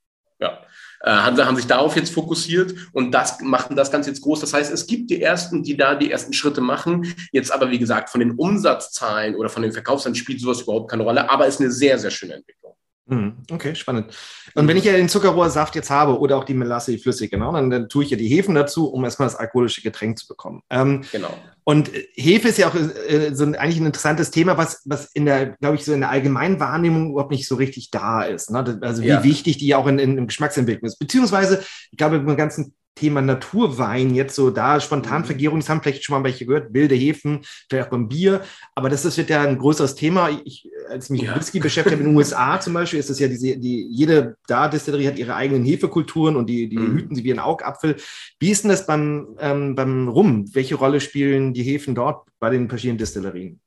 äh, haben, haben sich darauf jetzt fokussiert und das machen das Ganze jetzt groß. Das heißt, es gibt die ersten, die da die ersten Schritte machen. Jetzt aber, wie gesagt, von den Umsatzzahlen oder von den Verkaufszahlen spielt sowas überhaupt keine Rolle, aber ist eine sehr, sehr schöne Entwicklung. Hm, okay, spannend. Und wenn ich ja den Zuckerrohrsaft jetzt habe oder auch die Melasse, die flüssig, genau, dann, dann tue ich ja die Hefen dazu, um erstmal das alkoholische Getränk zu bekommen. Ähm, genau. Und Hefe ist ja auch äh, so ein, eigentlich ein interessantes Thema, was, was in der, glaube ich, so in der allgemeinen Wahrnehmung überhaupt nicht so richtig da ist. Ne? Also wie ja. wichtig die auch in, in, in Geschmacksentwicklung ist. Beziehungsweise, ich glaube, im ganzen Thema Naturwein jetzt so da, Spontanvergärung, das haben vielleicht schon mal welche gehört, wilde Hefen, vielleicht auch beim Bier, aber das, das wird ja ein größeres Thema. Ich, als mich ja. mit Whisky beschäftigt in den USA zum Beispiel, ist es ja diese, die, jede da Distillerie hat ihre eigenen Hefekulturen und die, die mhm. hüten sie wie ein Augapfel. Wie ist denn das beim, ähm, beim Rum? Welche Rolle spielen die Hefen dort bei den verschiedenen Distillerien?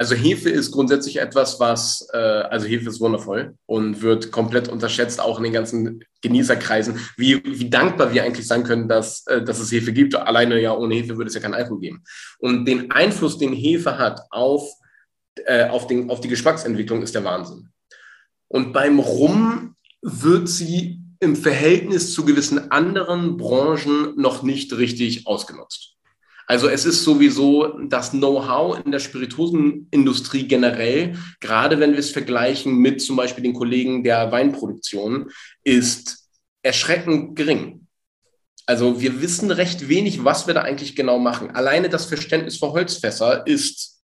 Also Hefe ist grundsätzlich etwas, was, äh, also Hefe ist wundervoll und wird komplett unterschätzt, auch in den ganzen Genießerkreisen, wie, wie dankbar wir eigentlich sein können, dass, äh, dass es Hefe gibt. Alleine ja ohne Hefe würde es ja kein Alkohol geben. Und den Einfluss, den Hefe hat auf, äh, auf, den, auf die Geschmacksentwicklung, ist der Wahnsinn. Und beim Rum wird sie im Verhältnis zu gewissen anderen Branchen noch nicht richtig ausgenutzt. Also es ist sowieso das Know-how in der Spirituosenindustrie generell, gerade wenn wir es vergleichen mit zum Beispiel den Kollegen der Weinproduktion, ist erschreckend gering. Also wir wissen recht wenig, was wir da eigentlich genau machen. Alleine das Verständnis für Holzfässer ist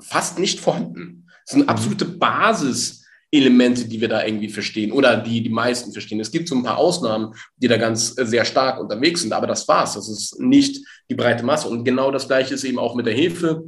fast nicht vorhanden. Das ist eine absolute Basis Elemente, die wir da irgendwie verstehen oder die die meisten verstehen. Es gibt so ein paar Ausnahmen, die da ganz äh, sehr stark unterwegs sind, aber das war's. Das ist nicht die breite Masse. Und genau das Gleiche ist eben auch mit der Hefe.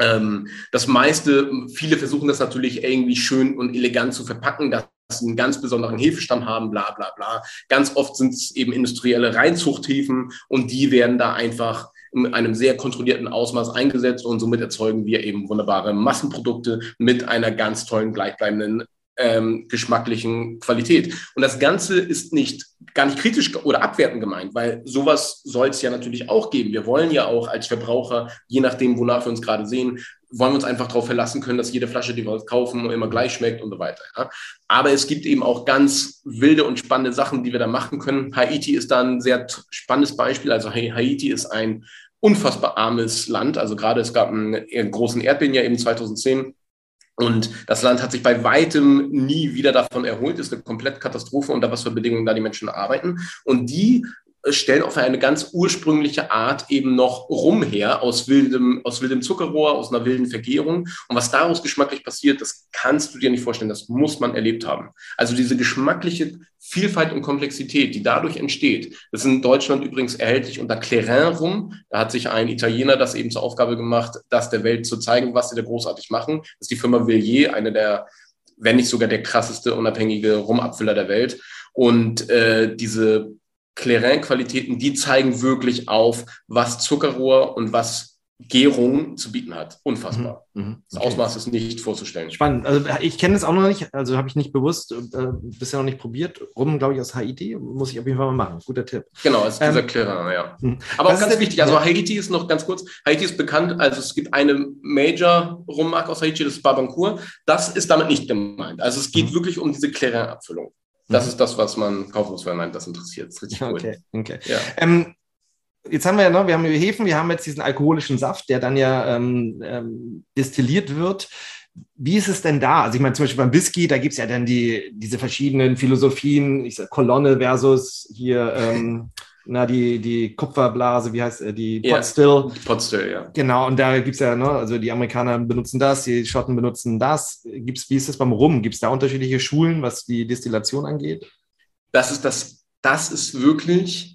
Ähm, das meiste, viele versuchen das natürlich irgendwie schön und elegant zu verpacken, dass sie einen ganz besonderen Hefestamm haben, bla bla bla. Ganz oft sind es eben industrielle Reinzuchthefen und die werden da einfach in einem sehr kontrollierten Ausmaß eingesetzt und somit erzeugen wir eben wunderbare Massenprodukte mit einer ganz tollen gleichbleibenden ähm, geschmacklichen Qualität. Und das Ganze ist nicht gar nicht kritisch oder abwertend gemeint, weil sowas soll es ja natürlich auch geben. Wir wollen ja auch als Verbraucher, je nachdem, wonach wir uns gerade sehen, wollen wir uns einfach darauf verlassen können, dass jede Flasche, die wir kaufen, immer gleich schmeckt und so weiter. Ja. Aber es gibt eben auch ganz wilde und spannende Sachen, die wir da machen können. Haiti ist da ein sehr spannendes Beispiel. Also Haiti ist ein unfassbar armes Land. Also gerade es gab einen großen Erdbeben ja eben 2010. Und das Land hat sich bei weitem nie wieder davon erholt. Ist eine komplette Katastrophe, unter was für Bedingungen da die Menschen arbeiten. Und die stellen auf eine ganz ursprüngliche Art eben noch rum her aus wildem, aus wildem Zuckerrohr, aus einer wilden Vergärung. Und was daraus geschmacklich passiert, das kannst du dir nicht vorstellen. Das muss man erlebt haben. Also diese geschmackliche Vielfalt und Komplexität, die dadurch entsteht, das ist in Deutschland übrigens erhältlich unter Clairin rum. Da hat sich ein Italiener das eben zur Aufgabe gemacht, das der Welt zu zeigen, was sie da großartig machen. Das ist die Firma Villiers, eine der, wenn nicht sogar der krasseste unabhängige Rumabfüller der Welt. Und äh, diese Clairin-Qualitäten, die zeigen wirklich auf, was Zuckerrohr und was Gärung zu bieten hat. Unfassbar. Mhm. mhm. Das Ausmaß ist nicht vorzustellen. Spannend. Also ich kenne es auch noch nicht, also habe ich nicht bewusst, äh, bisher noch nicht probiert. Rum, glaube ich, aus Haiti. Muss ich auf jeden Fall mal machen. Guter Tipp. Genau, ist dieser ähm, Clairin, ja. Mh. Aber auch ganz wichtig, also Haiti ist noch ganz kurz, Haiti ist bekannt, also es gibt eine Major-Rummark aus Haiti, das ist Barbancourt. Das ist damit nicht gemeint. Also es geht mhm. wirklich um diese Clairin-Abfüllung. Das mhm. ist das, was man kaufen muss, wenn man das interessiert. Das ist richtig cool. Okay, okay. Ja. Ähm, jetzt haben wir ja noch, wir haben Hefen, wir haben jetzt diesen alkoholischen Saft, der dann ja ähm, ähm, destilliert wird. Wie ist es denn da? Also ich meine, zum Beispiel beim Whisky, da gibt es ja dann die, diese verschiedenen Philosophien, ich sag Kolonne versus hier, ähm, na, die, die Kupferblase, wie heißt äh, die Potstill. Ja, Potstill, ja. Genau, und da gibt es ja, ne, also die Amerikaner benutzen das, die Schotten benutzen das. Gibt's, wie ist das beim Rum? Gibt es da unterschiedliche Schulen, was die Destillation angeht? Das ist das, das ist wirklich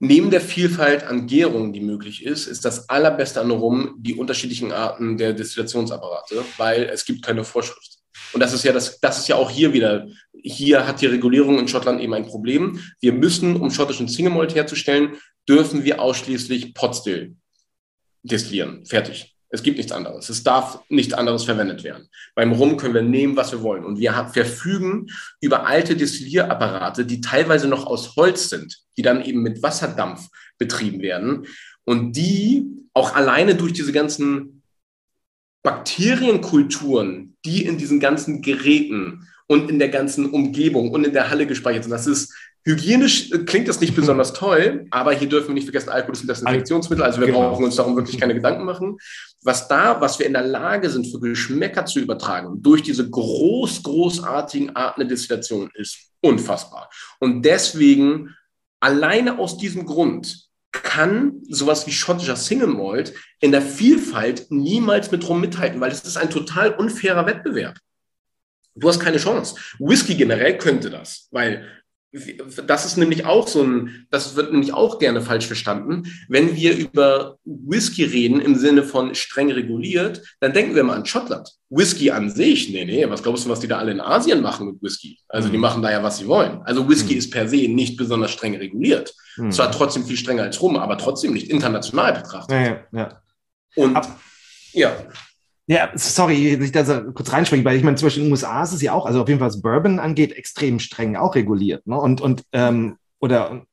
Neben der Vielfalt an Gärungen, die möglich ist, ist das allerbeste an Rum die unterschiedlichen Arten der Destillationsapparate, weil es gibt keine Vorschrift. Und das ist ja das, das ist ja auch hier wieder. Hier hat die Regulierung in Schottland eben ein Problem. Wir müssen, um schottischen Single herzustellen, dürfen wir ausschließlich Potstill destillieren. Fertig. Es gibt nichts anderes. Es darf nichts anderes verwendet werden. Beim Rum können wir nehmen, was wir wollen. Und wir verfügen über alte Destillierapparate, die teilweise noch aus Holz sind, die dann eben mit Wasserdampf betrieben werden. Und die auch alleine durch diese ganzen Bakterienkulturen, die in diesen ganzen Geräten und in der ganzen Umgebung und in der Halle gespeichert sind, das ist Hygienisch äh, klingt das nicht besonders toll, aber hier dürfen wir nicht vergessen, Alkohol ist ein Desinfektionsmittel, also wir genau. brauchen uns darum wirklich keine Gedanken machen. Was da, was wir in der Lage sind, für Geschmäcker zu übertragen, durch diese groß, großartigen Arten der Destillation, ist unfassbar. Und deswegen, alleine aus diesem Grund, kann sowas wie schottischer Single Malt in der Vielfalt niemals mit rum mithalten, weil es ist ein total unfairer Wettbewerb. Du hast keine Chance. Whisky generell könnte das, weil das ist nämlich auch so ein, das wird nämlich auch gerne falsch verstanden. Wenn wir über Whisky reden im Sinne von streng reguliert, dann denken wir mal an Schottland. Whisky an sich, nee, nee, was glaubst du, was die da alle in Asien machen mit Whisky? Also die mhm. machen da ja, was sie wollen. Also Whisky mhm. ist per se nicht besonders streng reguliert. Mhm. Zwar trotzdem viel strenger als Rum, aber trotzdem nicht international betrachtet. Ja, ja, ja. Und Ab ja. Ja, sorry, dass ich da so kurz reinspringe, weil ich meine, zum Beispiel in den USA ist es ja auch, also auf jeden Fall was Bourbon angeht, extrem streng auch reguliert. Ne? Und, und ähm, oder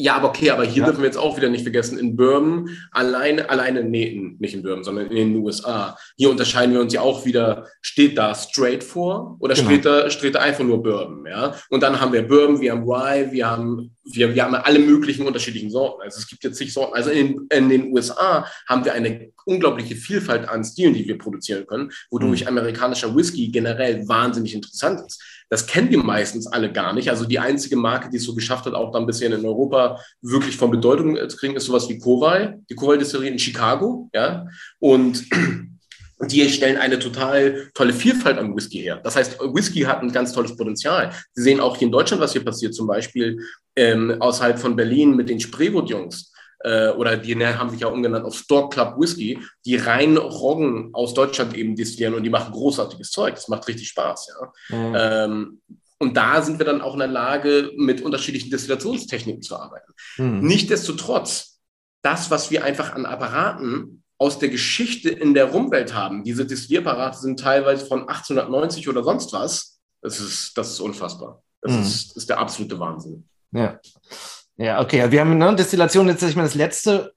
ja, aber okay, aber hier ja. dürfen wir jetzt auch wieder nicht vergessen, in Bourbon, alleine, alleine, nee, nicht in Bourbon, sondern in den USA. Hier unterscheiden wir uns ja auch wieder, steht da straight vor oder genau. steht, da, steht da einfach nur Bourbon, ja? Und dann haben wir Bourbon, wir haben Rye, wir haben, wir, wir haben alle möglichen unterschiedlichen Sorten. Also es gibt jetzt nicht Sorten. Also in, in den USA haben wir eine unglaubliche Vielfalt an Stilen, die wir produzieren können, wodurch mhm. amerikanischer Whisky generell wahnsinnig interessant ist. Das kennen die meistens alle gar nicht. Also die einzige Marke, die es so geschafft hat, auch dann ein bisschen in Europa wirklich von Bedeutung zu kriegen, ist sowas wie Kowal, die Kowal-Distillerie in Chicago. Ja? Und die stellen eine total tolle Vielfalt am Whisky her. Das heißt, Whisky hat ein ganz tolles Potenzial. Sie sehen auch hier in Deutschland, was hier passiert, zum Beispiel ähm, außerhalb von Berlin mit den Spreewood-Jungs äh, oder die ne, haben sich ja umgenannt auf Store Club Whisky, die rein Roggen aus Deutschland eben destillieren und die machen großartiges Zeug. Das macht richtig Spaß, ja. Mhm. Ähm, und da sind wir dann auch in der Lage, mit unterschiedlichen Destillationstechniken zu arbeiten. Mhm. Nichtsdestotrotz, das, was wir einfach an Apparaten aus der Geschichte in der Rumwelt haben, diese Destillierapparate sind teilweise von 1890 oder sonst was, das ist, das ist unfassbar. Das, mhm. ist, das ist der absolute Wahnsinn. Ja. Ja, okay. Wir haben ne, Destillation jetzt, ich meine, das letzte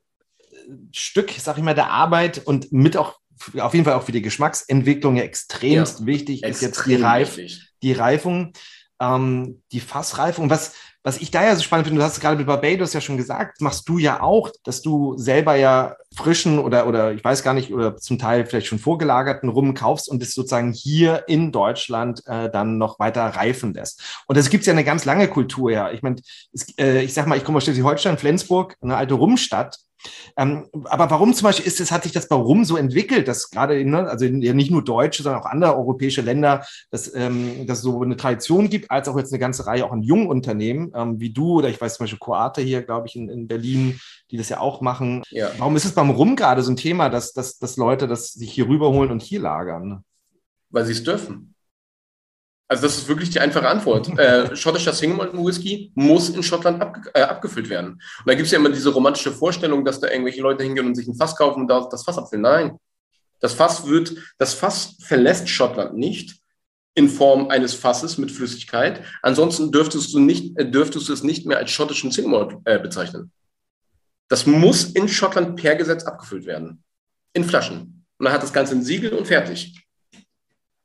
Stück, sag ich mal, der Arbeit und mit auch auf jeden Fall auch für die Geschmacksentwicklung ja extremst ja, wichtig ist jetzt die, Reif, die Reifung, ähm, die Fassreifung. Was, was ich da ja so spannend finde, du hast es gerade mit Barbados ja schon gesagt, machst du ja auch, dass du selber ja frischen oder, oder ich weiß gar nicht, oder zum Teil vielleicht schon vorgelagerten Rum kaufst und es sozusagen hier in Deutschland äh, dann noch weiter reifen lässt. Und das gibt's ja eine ganz lange Kultur, ja. Ich meine, äh, ich sag mal, ich komme aus Schleswig-Holstein, Flensburg, eine alte Rumstadt. Ähm, aber warum zum Beispiel ist es, hat sich das warum so entwickelt, dass gerade, ne, also ja nicht nur deutsche, sondern auch andere europäische Länder, dass ähm, dass so eine Tradition gibt, als auch jetzt eine ganze Reihe auch an jungen Unternehmen, ähm, wie du oder ich weiß zum Beispiel Coate hier, glaube ich, in, in Berlin, die das ja auch machen. Ja. Warum ist es beim Rum gerade so ein Thema, dass, dass, dass Leute das sich hier rüberholen und hier lagern? Weil sie es dürfen. Also das ist wirklich die einfache Antwort. Äh, schottischer Single Malt Whisky muss in Schottland abge äh, abgefüllt werden. Und da gibt es ja immer diese romantische Vorstellung, dass da irgendwelche Leute hingehen und sich ein Fass kaufen und da das Fass abfüllen. Nein, das Fass wird, das Fass verlässt Schottland nicht in Form eines Fasses mit Flüssigkeit. Ansonsten dürftest du nicht, äh, dürftest du es nicht mehr als schottischen Single Malt äh, bezeichnen. Das muss in Schottland per Gesetz abgefüllt werden. In Flaschen. Und dann hat das Ganze ein Siegel und fertig.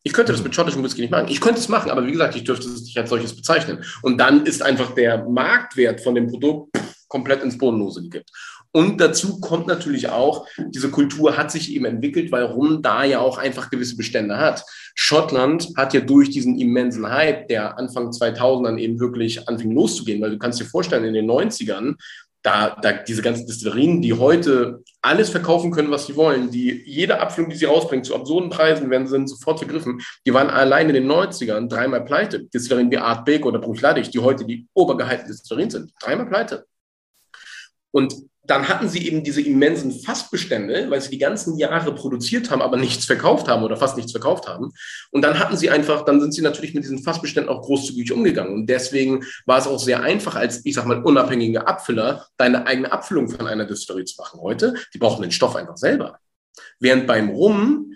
Ich könnte das mit schottischem Whisky nicht machen. Ich könnte es machen, aber wie gesagt, ich dürfte es nicht als solches bezeichnen. Und dann ist einfach der Marktwert von dem Produkt komplett ins Bodenlose gekippt. Und dazu kommt natürlich auch, diese Kultur hat sich eben entwickelt, weil Rum da ja auch einfach gewisse Bestände hat. Schottland hat ja durch diesen immensen Hype, der Anfang 2000 dann eben wirklich anfing loszugehen, weil du kannst dir vorstellen, in den 90ern, da, da diese ganzen Distillerien, die heute alles verkaufen können, was sie wollen, die jede Abfüllung, die sie rausbringen, zu absurden Preisen werden sie sofort vergriffen. Die waren allein in den 90ern dreimal pleite. Distillerien wie Art Beek oder Bruchladich, die heute die obergehaltenen Distillerien sind, dreimal pleite. Und dann hatten sie eben diese immensen Fassbestände, weil sie die ganzen Jahre produziert haben, aber nichts verkauft haben oder fast nichts verkauft haben. Und dann hatten sie einfach, dann sind sie natürlich mit diesen Fassbeständen auch großzügig umgegangen. Und deswegen war es auch sehr einfach, als, ich sag mal, unabhängiger Abfüller, deine eigene Abfüllung von einer Distillerie zu machen. Heute, die brauchen den Stoff einfach selber. Während beim Rum,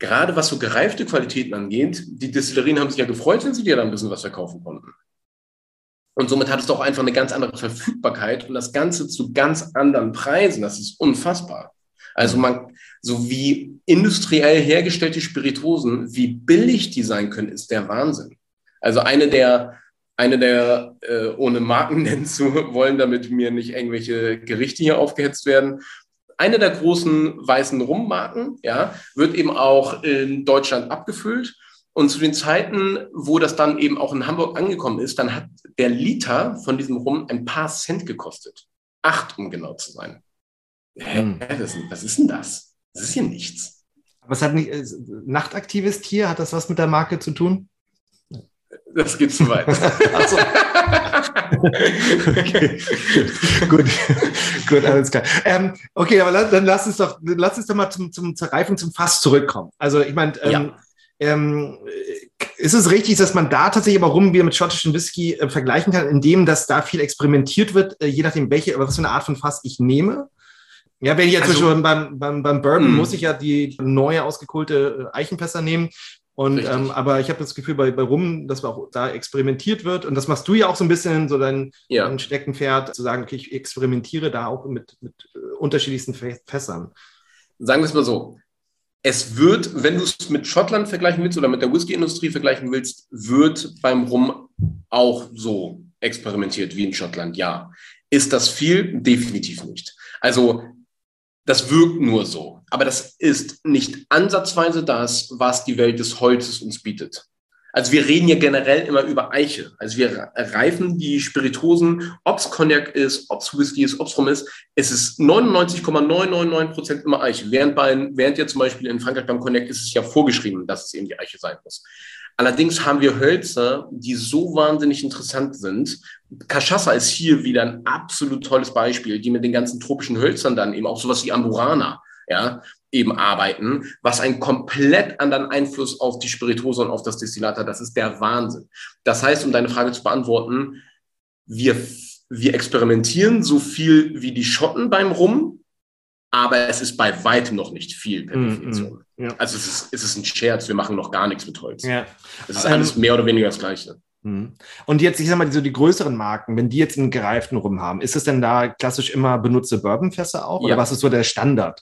gerade was so gereifte Qualitäten angeht, die Distillerien haben sich ja gefreut, wenn sie dir dann ein bisschen was verkaufen konnten. Und somit hat es doch einfach eine ganz andere Verfügbarkeit und das Ganze zu ganz anderen Preisen. Das ist unfassbar. Also man, so wie industriell hergestellte Spirituosen, wie billig die sein können, ist der Wahnsinn. Also eine der, eine der, äh, ohne Marken nennen zu wollen, damit mir nicht irgendwelche Gerichte hier aufgehetzt werden. Eine der großen weißen Rummarken, ja, wird eben auch in Deutschland abgefüllt und zu den Zeiten, wo das dann eben auch in Hamburg angekommen ist, dann hat der Liter von diesem Rum ein paar Cent gekostet. Acht, um genau zu sein. Hä? Hm. Was, was ist denn das? Das ist hier nichts. Aber es hat nicht, äh, nachtaktives Tier, hat das was mit der Marke zu tun? Das geht zu weit. Achso. okay. gut, gut, alles klar. Ähm, okay, aber dann lass uns doch, lass uns doch mal zum, zum, zur Reifung zum Fass zurückkommen. Also ich meine, ähm, ja. Ähm, ist es richtig, dass man da tatsächlich aber rum wieder mit schottischen Whisky äh, vergleichen kann, indem dass da viel experimentiert wird, äh, je nachdem, welche, was für eine Art von Fass ich nehme? Ja, wenn ich jetzt also, beim, beim, beim Bourbon mh. muss ich ja die neue ausgekohlte äh, Eichenfässer nehmen. Und ähm, aber ich habe das Gefühl bei, bei Rum, dass auch da experimentiert wird. Und das machst du ja auch so ein bisschen, so dein, ja. dein Steckenpferd, zu sagen, okay, ich experimentiere da auch mit, mit äh, unterschiedlichsten Fässern. Sagen wir es mal so es wird, wenn du es mit Schottland vergleichen willst oder mit der Whisky-Industrie vergleichen willst, wird beim Rum auch so experimentiert wie in Schottland, ja. Ist das viel? Definitiv nicht. Also das wirkt nur so. Aber das ist nicht ansatzweise das, was die Welt des Holzes uns bietet. Also wir reden ja generell immer über Eiche. Also wir reifen die Spiritosen, ob es Cognac ist, ob es Whisky ist, ob es Rum ist. Es ist 99,999 Prozent immer Eiche. Während, bei, während ja zum Beispiel in Frankreich beim Cognac ist es ja vorgeschrieben, dass es eben die Eiche sein muss. Allerdings haben wir Hölzer, die so wahnsinnig interessant sind. Cachaça ist hier wieder ein absolut tolles Beispiel, die mit den ganzen tropischen Hölzern dann eben auch sowas wie Amburana, ja, eben arbeiten, was einen komplett anderen Einfluss auf die Spirituose und auf das Destillat hat. Das ist der Wahnsinn. Das heißt, um deine Frage zu beantworten, wir, wir experimentieren so viel wie die Schotten beim Rum, aber es ist bei weitem noch nicht viel per mm, Definition. Mm, ja. Also es ist, es ist ein Scherz, wir machen noch gar nichts mit Holz. Ja. Es ist alles ähm, mehr oder weniger das Gleiche. Mm. Und jetzt, ich sag mal, so die größeren Marken, wenn die jetzt einen gereiften Rum haben, ist es denn da klassisch immer benutze Bourbonfässer auch? Oder was ist so der Standard?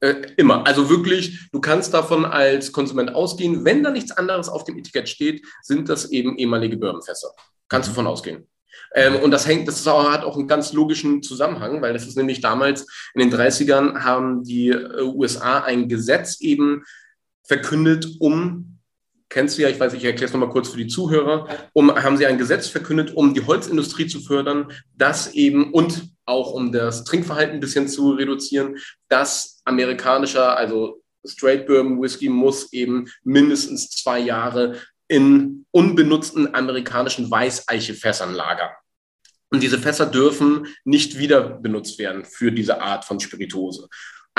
Äh, immer. Also wirklich, du kannst davon als Konsument ausgehen, wenn da nichts anderes auf dem Etikett steht, sind das eben ehemalige Bourbonfässer. Kannst du mhm. davon ausgehen. Ähm, und das hängt, das auch, hat auch einen ganz logischen Zusammenhang, weil das ist nämlich damals in den 30ern haben die äh, USA ein Gesetz eben verkündet, um kennst du ja, ich weiß, ich erkläre es nochmal kurz für die Zuhörer, um, haben sie ein Gesetz verkündet, um die Holzindustrie zu fördern, das eben und auch um das Trinkverhalten ein bisschen zu reduzieren, dass amerikanischer, also Straight Bourbon Whisky muss eben mindestens zwei Jahre in unbenutzten amerikanischen Weißeichefässern lagern. Und diese Fässer dürfen nicht wieder benutzt werden für diese Art von Spirituose.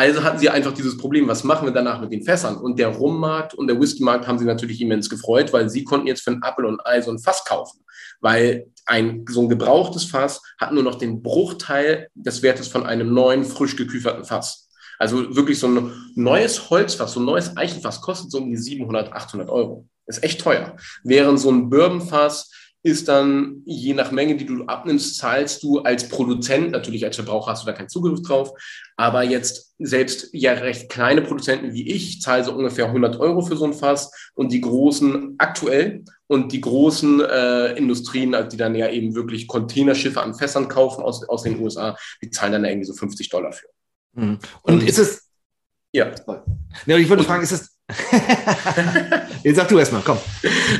Also hatten sie einfach dieses Problem, was machen wir danach mit den Fässern? Und der Rummarkt und der Whiskymarkt haben sie natürlich immens gefreut, weil sie konnten jetzt für einen Apfel und Ei so ein Fass kaufen. Weil ein, so ein gebrauchtes Fass hat nur noch den Bruchteil des Wertes von einem neuen, frisch geküferten Fass. Also wirklich so ein neues Holzfass, so ein neues Eichenfass kostet so um die 700, 800 Euro. Ist echt teuer. Während so ein Bourbonfass ist dann je nach Menge, die du abnimmst, zahlst du als Produzent, natürlich als Verbraucher hast du da keinen Zugriff drauf, aber jetzt selbst ja recht kleine Produzenten wie ich zahlen so ungefähr 100 Euro für so ein Fass und die großen aktuell und die großen äh, Industrien, die dann ja eben wirklich Containerschiffe an Fässern kaufen aus, aus den USA, die zahlen dann irgendwie so 50 Dollar für. Mhm. Und, und ist es ja. ja ich wollte fragen, ist es Jetzt sag du erstmal, komm.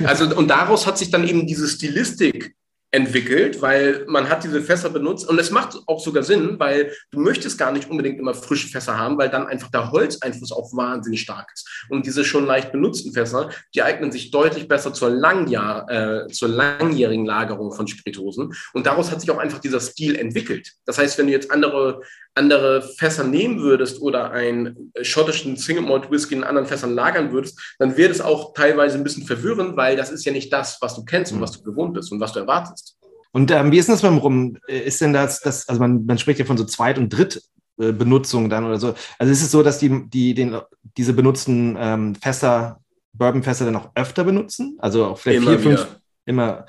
Also, und daraus hat sich dann eben diese Stilistik entwickelt, weil man hat diese Fässer benutzt und es macht auch sogar Sinn, weil du möchtest gar nicht unbedingt immer frische Fässer haben, weil dann einfach der Holzeinfluss auch wahnsinnig stark ist. Und diese schon leicht benutzten Fässer, die eignen sich deutlich besser zur, Langjahr, äh, zur langjährigen Lagerung von Spiritosen. Und daraus hat sich auch einfach dieser Stil entwickelt. Das heißt, wenn du jetzt andere andere Fässer nehmen würdest oder einen schottischen Single Malt Whisky in anderen Fässern lagern würdest, dann wird es auch teilweise ein bisschen verwirrend, weil das ist ja nicht das, was du kennst und mhm. was du gewohnt bist und was du erwartest. Und ähm, wie ist denn das beim Rum? Ist denn das, das also man, man spricht ja von so Zweit- und Drittbenutzung dann oder so. Also ist es so, dass die, die den, diese benutzten ähm, Fässer, Bourbonfässer dann auch öfter benutzen? Also auch vielleicht immer vier, fünf, immer.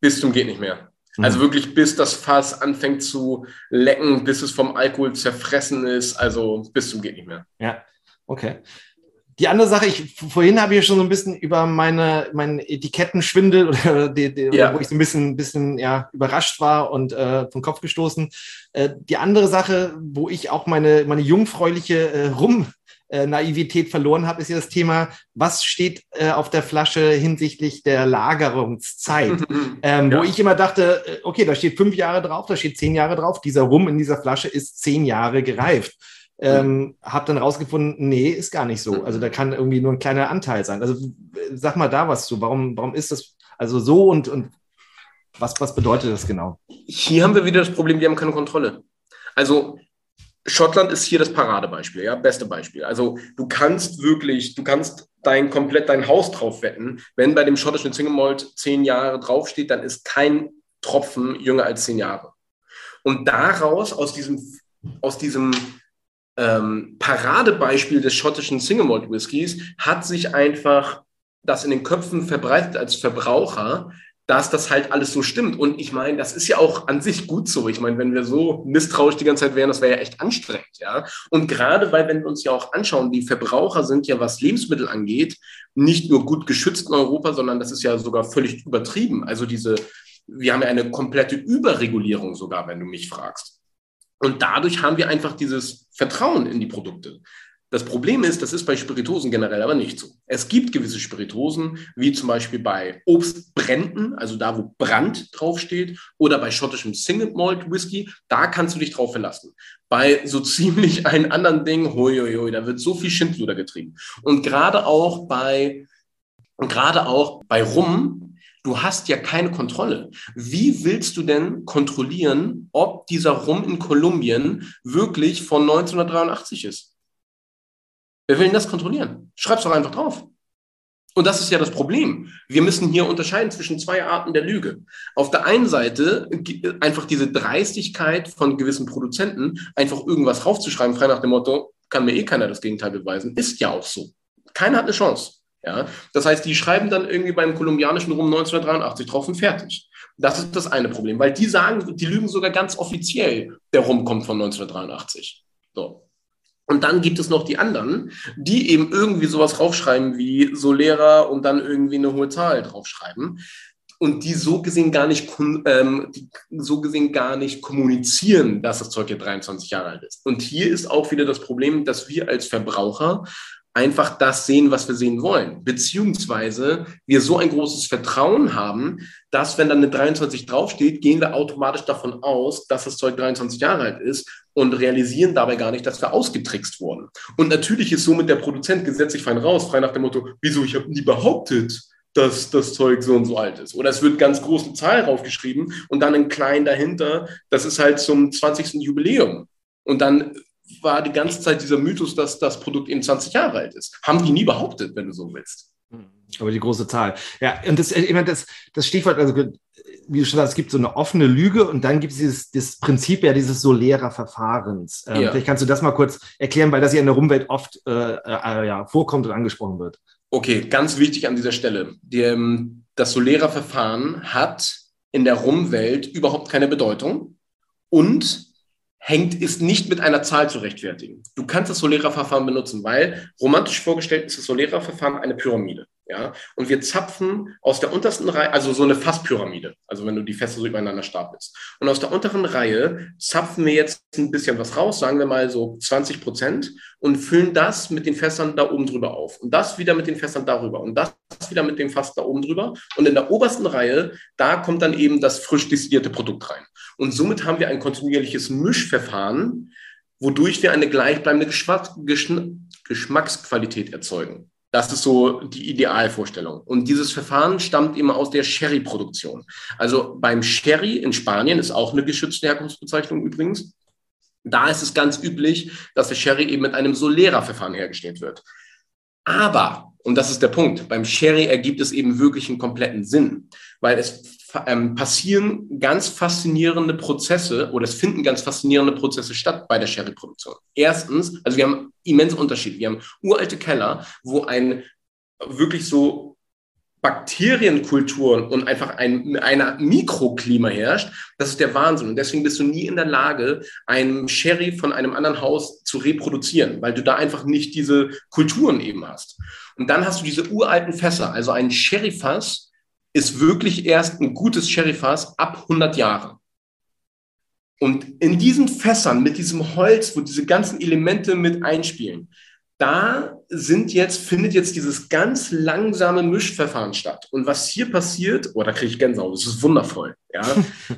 Bis zum geht nicht mehr. Also mhm. wirklich, bis das Fass anfängt zu lecken, bis es vom Alkohol zerfressen ist, also bis zum geht nicht mehr. Ja, okay. Die andere Sache, ich, vorhin habe ich schon so ein bisschen über meine, meinen Etikettenschwindel oder die, die, ja. wo ich so ein bisschen, bisschen ja, überrascht war und äh, vom Kopf gestoßen. Äh, die andere Sache, wo ich auch meine, meine jungfräuliche äh, Rum Naivität verloren habe, ist ja das Thema, was steht äh, auf der Flasche hinsichtlich der Lagerungszeit? ähm, ja. Wo ich immer dachte, äh, okay, da steht fünf Jahre drauf, da steht zehn Jahre drauf, dieser Rum in dieser Flasche ist zehn Jahre gereift. Ähm, habe dann rausgefunden, nee, ist gar nicht so. Also da kann irgendwie nur ein kleiner Anteil sein. Also sag mal da was zu. Warum, warum ist das also so und, und was, was bedeutet das genau? Hier haben wir wieder das Problem, wir haben keine Kontrolle. Also Schottland ist hier das Paradebeispiel, ja, beste Beispiel. Also du kannst wirklich, du kannst dein komplett dein Haus drauf wetten. Wenn bei dem schottischen Single zehn Jahre draufsteht, dann ist kein Tropfen jünger als zehn Jahre. Und daraus, aus diesem, aus diesem ähm, Paradebeispiel des schottischen Single Malt Whiskys, hat sich einfach das in den Köpfen verbreitet als Verbraucher, dass das halt alles so stimmt. Und ich meine, das ist ja auch an sich gut so. Ich meine, wenn wir so misstrauisch die ganze Zeit wären, das wäre ja echt anstrengend, ja. Und gerade weil, wenn wir uns ja auch anschauen, die Verbraucher sind ja, was Lebensmittel angeht, nicht nur gut geschützt in Europa, sondern das ist ja sogar völlig übertrieben. Also diese, wir haben ja eine komplette Überregulierung sogar, wenn du mich fragst. Und dadurch haben wir einfach dieses Vertrauen in die Produkte. Das Problem ist, das ist bei Spiritosen generell aber nicht so. Es gibt gewisse Spiritosen, wie zum Beispiel bei Obstbränden, also da, wo Brand draufsteht, oder bei schottischem Single Malt Whisky, da kannst du dich drauf verlassen. Bei so ziemlich allen anderen Dingen, hoi, hoi, hoi, da wird so viel Schindluder getrieben. Und gerade auch bei, gerade auch bei Rum, du hast ja keine Kontrolle. Wie willst du denn kontrollieren, ob dieser Rum in Kolumbien wirklich von 1983 ist? Wer will denn das kontrollieren? Schreib's doch einfach drauf. Und das ist ja das Problem. Wir müssen hier unterscheiden zwischen zwei Arten der Lüge. Auf der einen Seite einfach diese Dreistigkeit von gewissen Produzenten, einfach irgendwas raufzuschreiben, frei nach dem Motto, kann mir eh keiner das Gegenteil beweisen, ist ja auch so. Keiner hat eine Chance. Ja? Das heißt, die schreiben dann irgendwie beim kolumbianischen Rum 1983 drauf und fertig. Das ist das eine Problem, weil die sagen, die lügen sogar ganz offiziell, der Rum kommt von 1983. So. Und dann gibt es noch die anderen, die eben irgendwie sowas draufschreiben wie Solera und dann irgendwie eine hohe Zahl draufschreiben und die so gesehen gar nicht, ähm, so gesehen gar nicht kommunizieren, dass das Zeug hier 23 Jahre alt ist. Und hier ist auch wieder das Problem, dass wir als Verbraucher einfach das sehen, was wir sehen wollen. Beziehungsweise wir so ein großes Vertrauen haben, dass wenn dann eine 23 draufsteht, gehen wir automatisch davon aus, dass das Zeug 23 Jahre alt ist und realisieren dabei gar nicht, dass wir ausgetrickst wurden. Und natürlich ist somit der Produzent gesetzlich fein raus, frei nach dem Motto, wieso, ich habe nie behauptet, dass das Zeug so und so alt ist. Oder es wird ganz große Zahl draufgeschrieben und dann ein klein dahinter, das ist halt zum 20. Jubiläum. Und dann war die ganze Zeit dieser Mythos, dass das Produkt eben 20 Jahre alt ist. Haben die nie behauptet, wenn du so willst. Aber die große Zahl. Ja, und das, immer das, das Stichwort, also wie du schon sagst, es gibt so eine offene Lüge und dann gibt es dieses das Prinzip ja dieses solärer Verfahrens. Ähm, ja. Vielleicht kannst du das mal kurz erklären, weil das ja in der Rumwelt oft äh, äh, ja, vorkommt und angesprochen wird. Okay, ganz wichtig an dieser Stelle. Die, ähm, das Solera-Verfahren hat in der Rumwelt überhaupt keine Bedeutung und hängt, ist nicht mit einer Zahl zu rechtfertigen. Du kannst das Solera-Verfahren benutzen, weil romantisch vorgestellt ist das Solera-Verfahren eine Pyramide. Ja? Und wir zapfen aus der untersten Reihe, also so eine Fasspyramide, also wenn du die Fässer so übereinander stapelst. Und aus der unteren Reihe zapfen wir jetzt ein bisschen was raus, sagen wir mal so 20 Prozent, und füllen das mit den Fässern da oben drüber auf. Und das wieder mit den Fässern darüber. Und das wieder mit dem Fass da oben drüber. Und in der obersten Reihe, da kommt dann eben das frisch destillierte Produkt rein. Und somit haben wir ein kontinuierliches Mischverfahren, wodurch wir eine gleichbleibende Geschmacksqualität erzeugen. Das ist so die Idealvorstellung. Und dieses Verfahren stammt immer aus der Sherry-Produktion. Also beim Sherry in Spanien ist auch eine geschützte Herkunftsbezeichnung übrigens. Da ist es ganz üblich, dass der Sherry eben mit einem Solera-Verfahren hergestellt wird. Aber, und das ist der Punkt, beim Sherry ergibt es eben wirklich einen kompletten Sinn, weil es ähm, passieren ganz faszinierende Prozesse oder es finden ganz faszinierende Prozesse statt bei der Sherry-Produktion. Erstens, also wir haben immense Unterschiede. Wir haben uralte Keller, wo ein wirklich so Bakterienkulturen und einfach ein einer Mikroklima herrscht, das ist der Wahnsinn. Und deswegen bist du nie in der Lage, einen Sherry von einem anderen Haus zu reproduzieren, weil du da einfach nicht diese Kulturen eben hast. Und dann hast du diese uralten Fässer, also ein Sherryfass ist wirklich erst ein gutes Sherryfass ab 100 Jahre. Und in diesen Fässern mit diesem Holz, wo diese ganzen Elemente mit einspielen, da sind jetzt, findet jetzt dieses ganz langsame Mischverfahren statt. Und was hier passiert, oh, da kriege ich Gänsehaut, das ist wundervoll. Ja?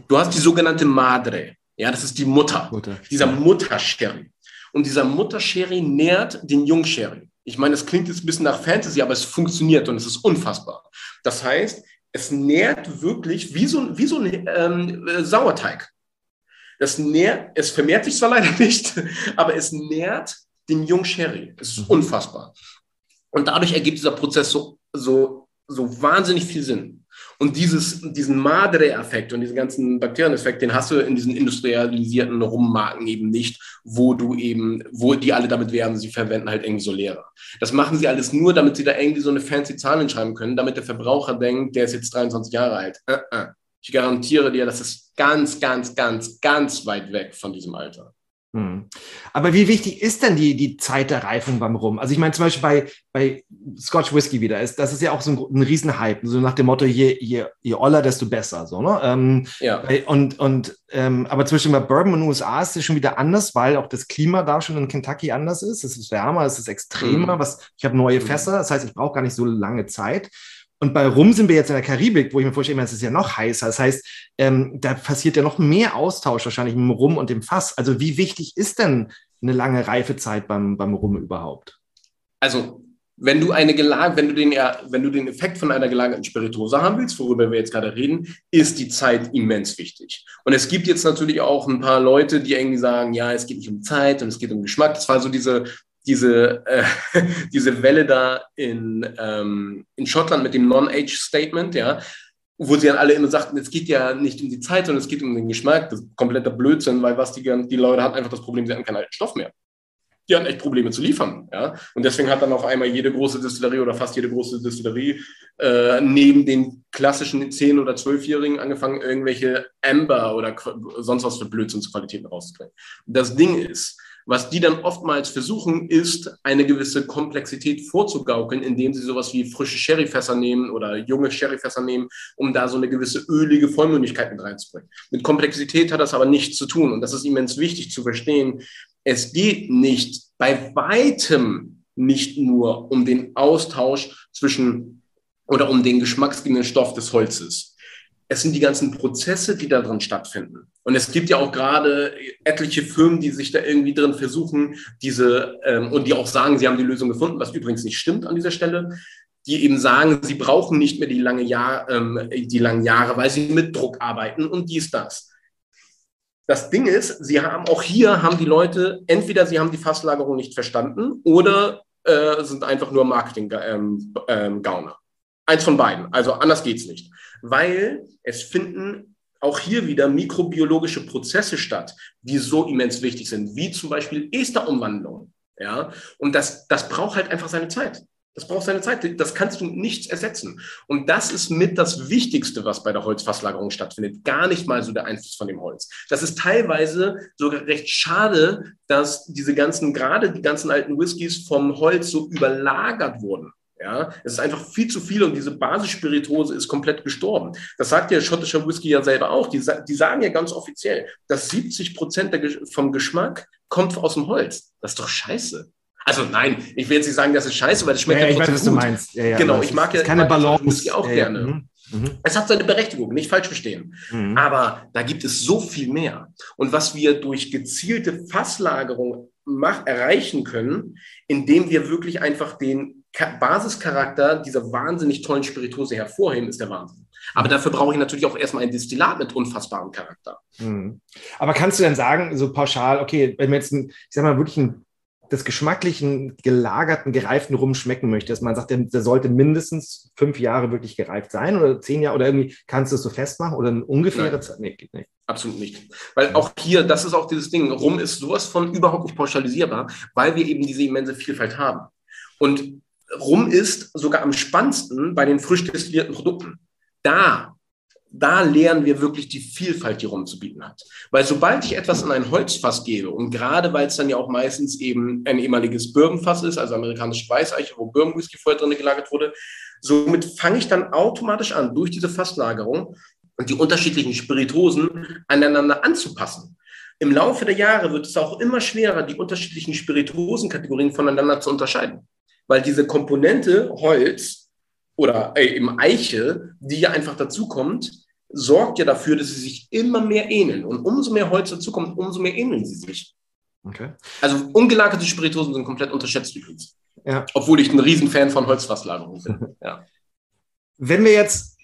Du hast die sogenannte Madre. Ja, das ist die Mutter. Mutter. Dieser Mutter-Sherry. Und dieser Mutter-Sherry nährt den Jung-Sherry. Ich meine, das klingt jetzt ein bisschen nach Fantasy, aber es funktioniert und es ist unfassbar. Das heißt, es nährt wirklich wie so, wie so ein ähm, äh, Sauerteig. Das nährt, es vermehrt sich zwar leider nicht, aber es nährt den Jung-Sherry. Es ist mhm. unfassbar. Und dadurch ergibt dieser Prozess so, so, so wahnsinnig viel Sinn. Und dieses, diesen Madre-Effekt und diesen ganzen Bakterieneffekt, den hast du in diesen industrialisierten Rummarken eben nicht, wo du eben, wo die alle damit werben, sie verwenden halt irgendwie so Lehrer. Das machen sie alles nur, damit sie da irgendwie so eine fancy Zahl hinschreiben können, damit der Verbraucher denkt, der ist jetzt 23 Jahre alt. Uh -uh. Ich garantiere dir, das ist ganz, ganz, ganz, ganz weit weg von diesem Alter. Hm. Aber wie wichtig ist denn die, die Zeit der Reifung beim Rum? Also ich meine zum Beispiel bei, bei Scotch Whisky wieder, ist, das ist ja auch so ein, ein Riesenhype, so nach dem Motto, je, je, je oller, desto besser. So, ne? Ähm, ja. Und, und ähm, aber zwischen bei Bourbon und den USA ist es schon wieder anders, weil auch das Klima da schon in Kentucky anders ist. Es ist wärmer, es ist extremer. Mhm. Was, ich habe neue mhm. Fässer, das heißt, ich brauche gar nicht so lange Zeit. Und bei Rum sind wir jetzt in der Karibik, wo ich mir vorstelle, es ist ja noch heißer. Das heißt, ähm, da passiert ja noch mehr Austausch wahrscheinlich mit dem Rum und dem Fass. Also wie wichtig ist denn eine lange Reifezeit beim, beim Rum überhaupt? Also wenn du eine wenn du den, wenn du den Effekt von einer gelagerten Spirituose haben willst, worüber wir jetzt gerade reden, ist die Zeit immens wichtig. Und es gibt jetzt natürlich auch ein paar Leute, die irgendwie sagen, ja, es geht nicht um Zeit und es geht um Geschmack. Das war so diese diese, äh, diese Welle da in, ähm, in Schottland mit dem Non-Age-Statement, ja, wo sie dann alle immer sagten, es geht ja nicht um die Zeit, sondern es geht um den Geschmack. Das ist kompletter Blödsinn, weil was die, die Leute hatten einfach das Problem, sie hatten keinen alten Stoff mehr. Die hatten echt Probleme zu liefern. Ja? Und deswegen hat dann auf einmal jede große Distillerie oder fast jede große Distillerie äh, neben den klassischen 10- oder 12-Jährigen angefangen, irgendwelche Amber oder sonst was für Blödsinnsqualitäten rauszukriegen. Das Ding ist, was die dann oftmals versuchen, ist, eine gewisse Komplexität vorzugaukeln, indem sie sowas wie frische Sherryfässer nehmen oder junge Sherryfässer nehmen, um da so eine gewisse ölige Vollmündigkeit mit reinzubringen. Mit Komplexität hat das aber nichts zu tun. Und das ist immens wichtig zu verstehen. Es geht nicht bei weitem nicht nur um den Austausch zwischen oder um den geschmacksgebenden Stoff des Holzes es sind die ganzen Prozesse, die da drin stattfinden. Und es gibt ja auch gerade etliche Firmen, die sich da irgendwie drin versuchen, diese ähm, und die auch sagen, sie haben die Lösung gefunden, was übrigens nicht stimmt an dieser Stelle, die eben sagen, sie brauchen nicht mehr die, lange Jahr, ähm, die langen Jahre, weil sie mit Druck arbeiten und dies, das. Das Ding ist, sie haben auch hier haben die Leute, entweder sie haben die Fasslagerung nicht verstanden oder äh, sind einfach nur Marketing-Gauner. Ähm, ähm, Eins von beiden. Also anders geht's nicht. Weil es finden auch hier wieder mikrobiologische Prozesse statt, die so immens wichtig sind, wie zum Beispiel Esterumwandlung. Ja, und das, das braucht halt einfach seine Zeit. Das braucht seine Zeit. Das kannst du nicht ersetzen. Und das ist mit das Wichtigste, was bei der Holzfasslagerung stattfindet. Gar nicht mal so der Einfluss von dem Holz. Das ist teilweise sogar recht schade, dass diese ganzen, gerade die ganzen alten Whiskys vom Holz so überlagert wurden. Ja, es ist einfach viel zu viel und diese Basisspiritose ist komplett gestorben. Das sagt ja schottischer Whisky ja selber auch. Die, die sagen ja ganz offiziell, dass 70 Prozent vom Geschmack kommt aus dem Holz. Das ist doch scheiße. Also nein, ich will jetzt nicht sagen, das ist scheiße, weil das schmeckt ja, ja ich weiß, was du meinst. Ja, ja, genau, ich mag ja keine Balance auch gerne. Mhm. Mhm. Es hat seine Berechtigung, nicht falsch verstehen. Mhm. Aber da gibt es so viel mehr. Und was wir durch gezielte Fasslagerung mach, erreichen können, indem wir wirklich einfach den Basischarakter dieser wahnsinnig tollen Spirituose hervorheben, ist der Wahnsinn. Aber dafür brauche ich natürlich auch erstmal ein Destillat mit unfassbarem Charakter. Mhm. Aber kannst du denn sagen, so pauschal, okay, wenn wir jetzt, ein, ich sag mal, wirklich ein des geschmacklichen, gelagerten, gereiften Rum schmecken möchte, dass man sagt, der, der, sollte mindestens fünf Jahre wirklich gereift sein oder zehn Jahre oder irgendwie kannst du es so festmachen oder eine ungefähre Zeit? Nee, geht nicht. Absolut nicht. Weil auch hier, das ist auch dieses Ding, Rum ist sowas von überhaupt nicht pauschalisierbar, weil wir eben diese immense Vielfalt haben. Und Rum ist sogar am spannendsten bei den frisch destillierten Produkten. Da da lernen wir wirklich die Vielfalt, die Rum zu bieten hat. Weil sobald ich etwas in ein Holzfass gebe, und gerade weil es dann ja auch meistens eben ein ehemaliges Bourbonfass ist, also amerikanische Weißeiche, wo Bourbon Whisky vorher drin gelagert wurde, somit fange ich dann automatisch an, durch diese Fasslagerung und die unterschiedlichen Spiritosen aneinander anzupassen. Im Laufe der Jahre wird es auch immer schwerer, die unterschiedlichen Spiritosenkategorien voneinander zu unterscheiden. Weil diese Komponente Holz oder äh, eben Eiche, die ja einfach dazukommt, sorgt ja dafür, dass sie sich immer mehr ähneln. Und umso mehr Holz dazukommt, umso mehr ähneln sie sich. Okay. Also ungelagerte Spirituosen sind komplett unterschätzt übrigens. Ja. Obwohl ich ein Riesenfan von Holzfasslagerung bin. ja. Wenn wir jetzt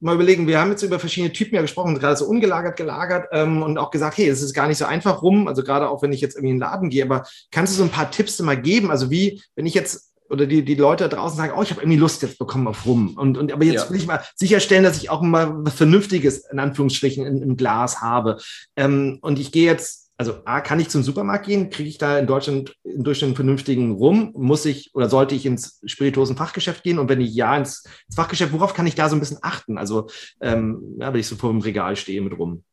mal überlegen, wir haben jetzt über verschiedene Typen ja gesprochen, gerade so ungelagert, gelagert ähm, und auch gesagt, hey, es ist gar nicht so einfach rum, also gerade auch wenn ich jetzt irgendwie in den Laden gehe, aber kannst du so ein paar Tipps mal geben? Also wie, wenn ich jetzt oder die, die Leute da draußen sagen, oh, ich habe irgendwie Lust jetzt bekommen auf Rum. Und, und aber jetzt ja. will ich mal sicherstellen, dass ich auch mal was Vernünftiges in Anführungsstrichen in, im Glas habe. Ähm, und ich gehe jetzt, also A, kann ich zum Supermarkt gehen? Kriege ich da in Deutschland in Durchschnitt einen vernünftigen Rum? Muss ich oder sollte ich ins Spirituosenfachgeschäft gehen? Und wenn ich ja ins, ins Fachgeschäft, worauf kann ich da so ein bisschen achten? Also, ähm, ja, wenn ich so vor dem Regal stehe mit Rum.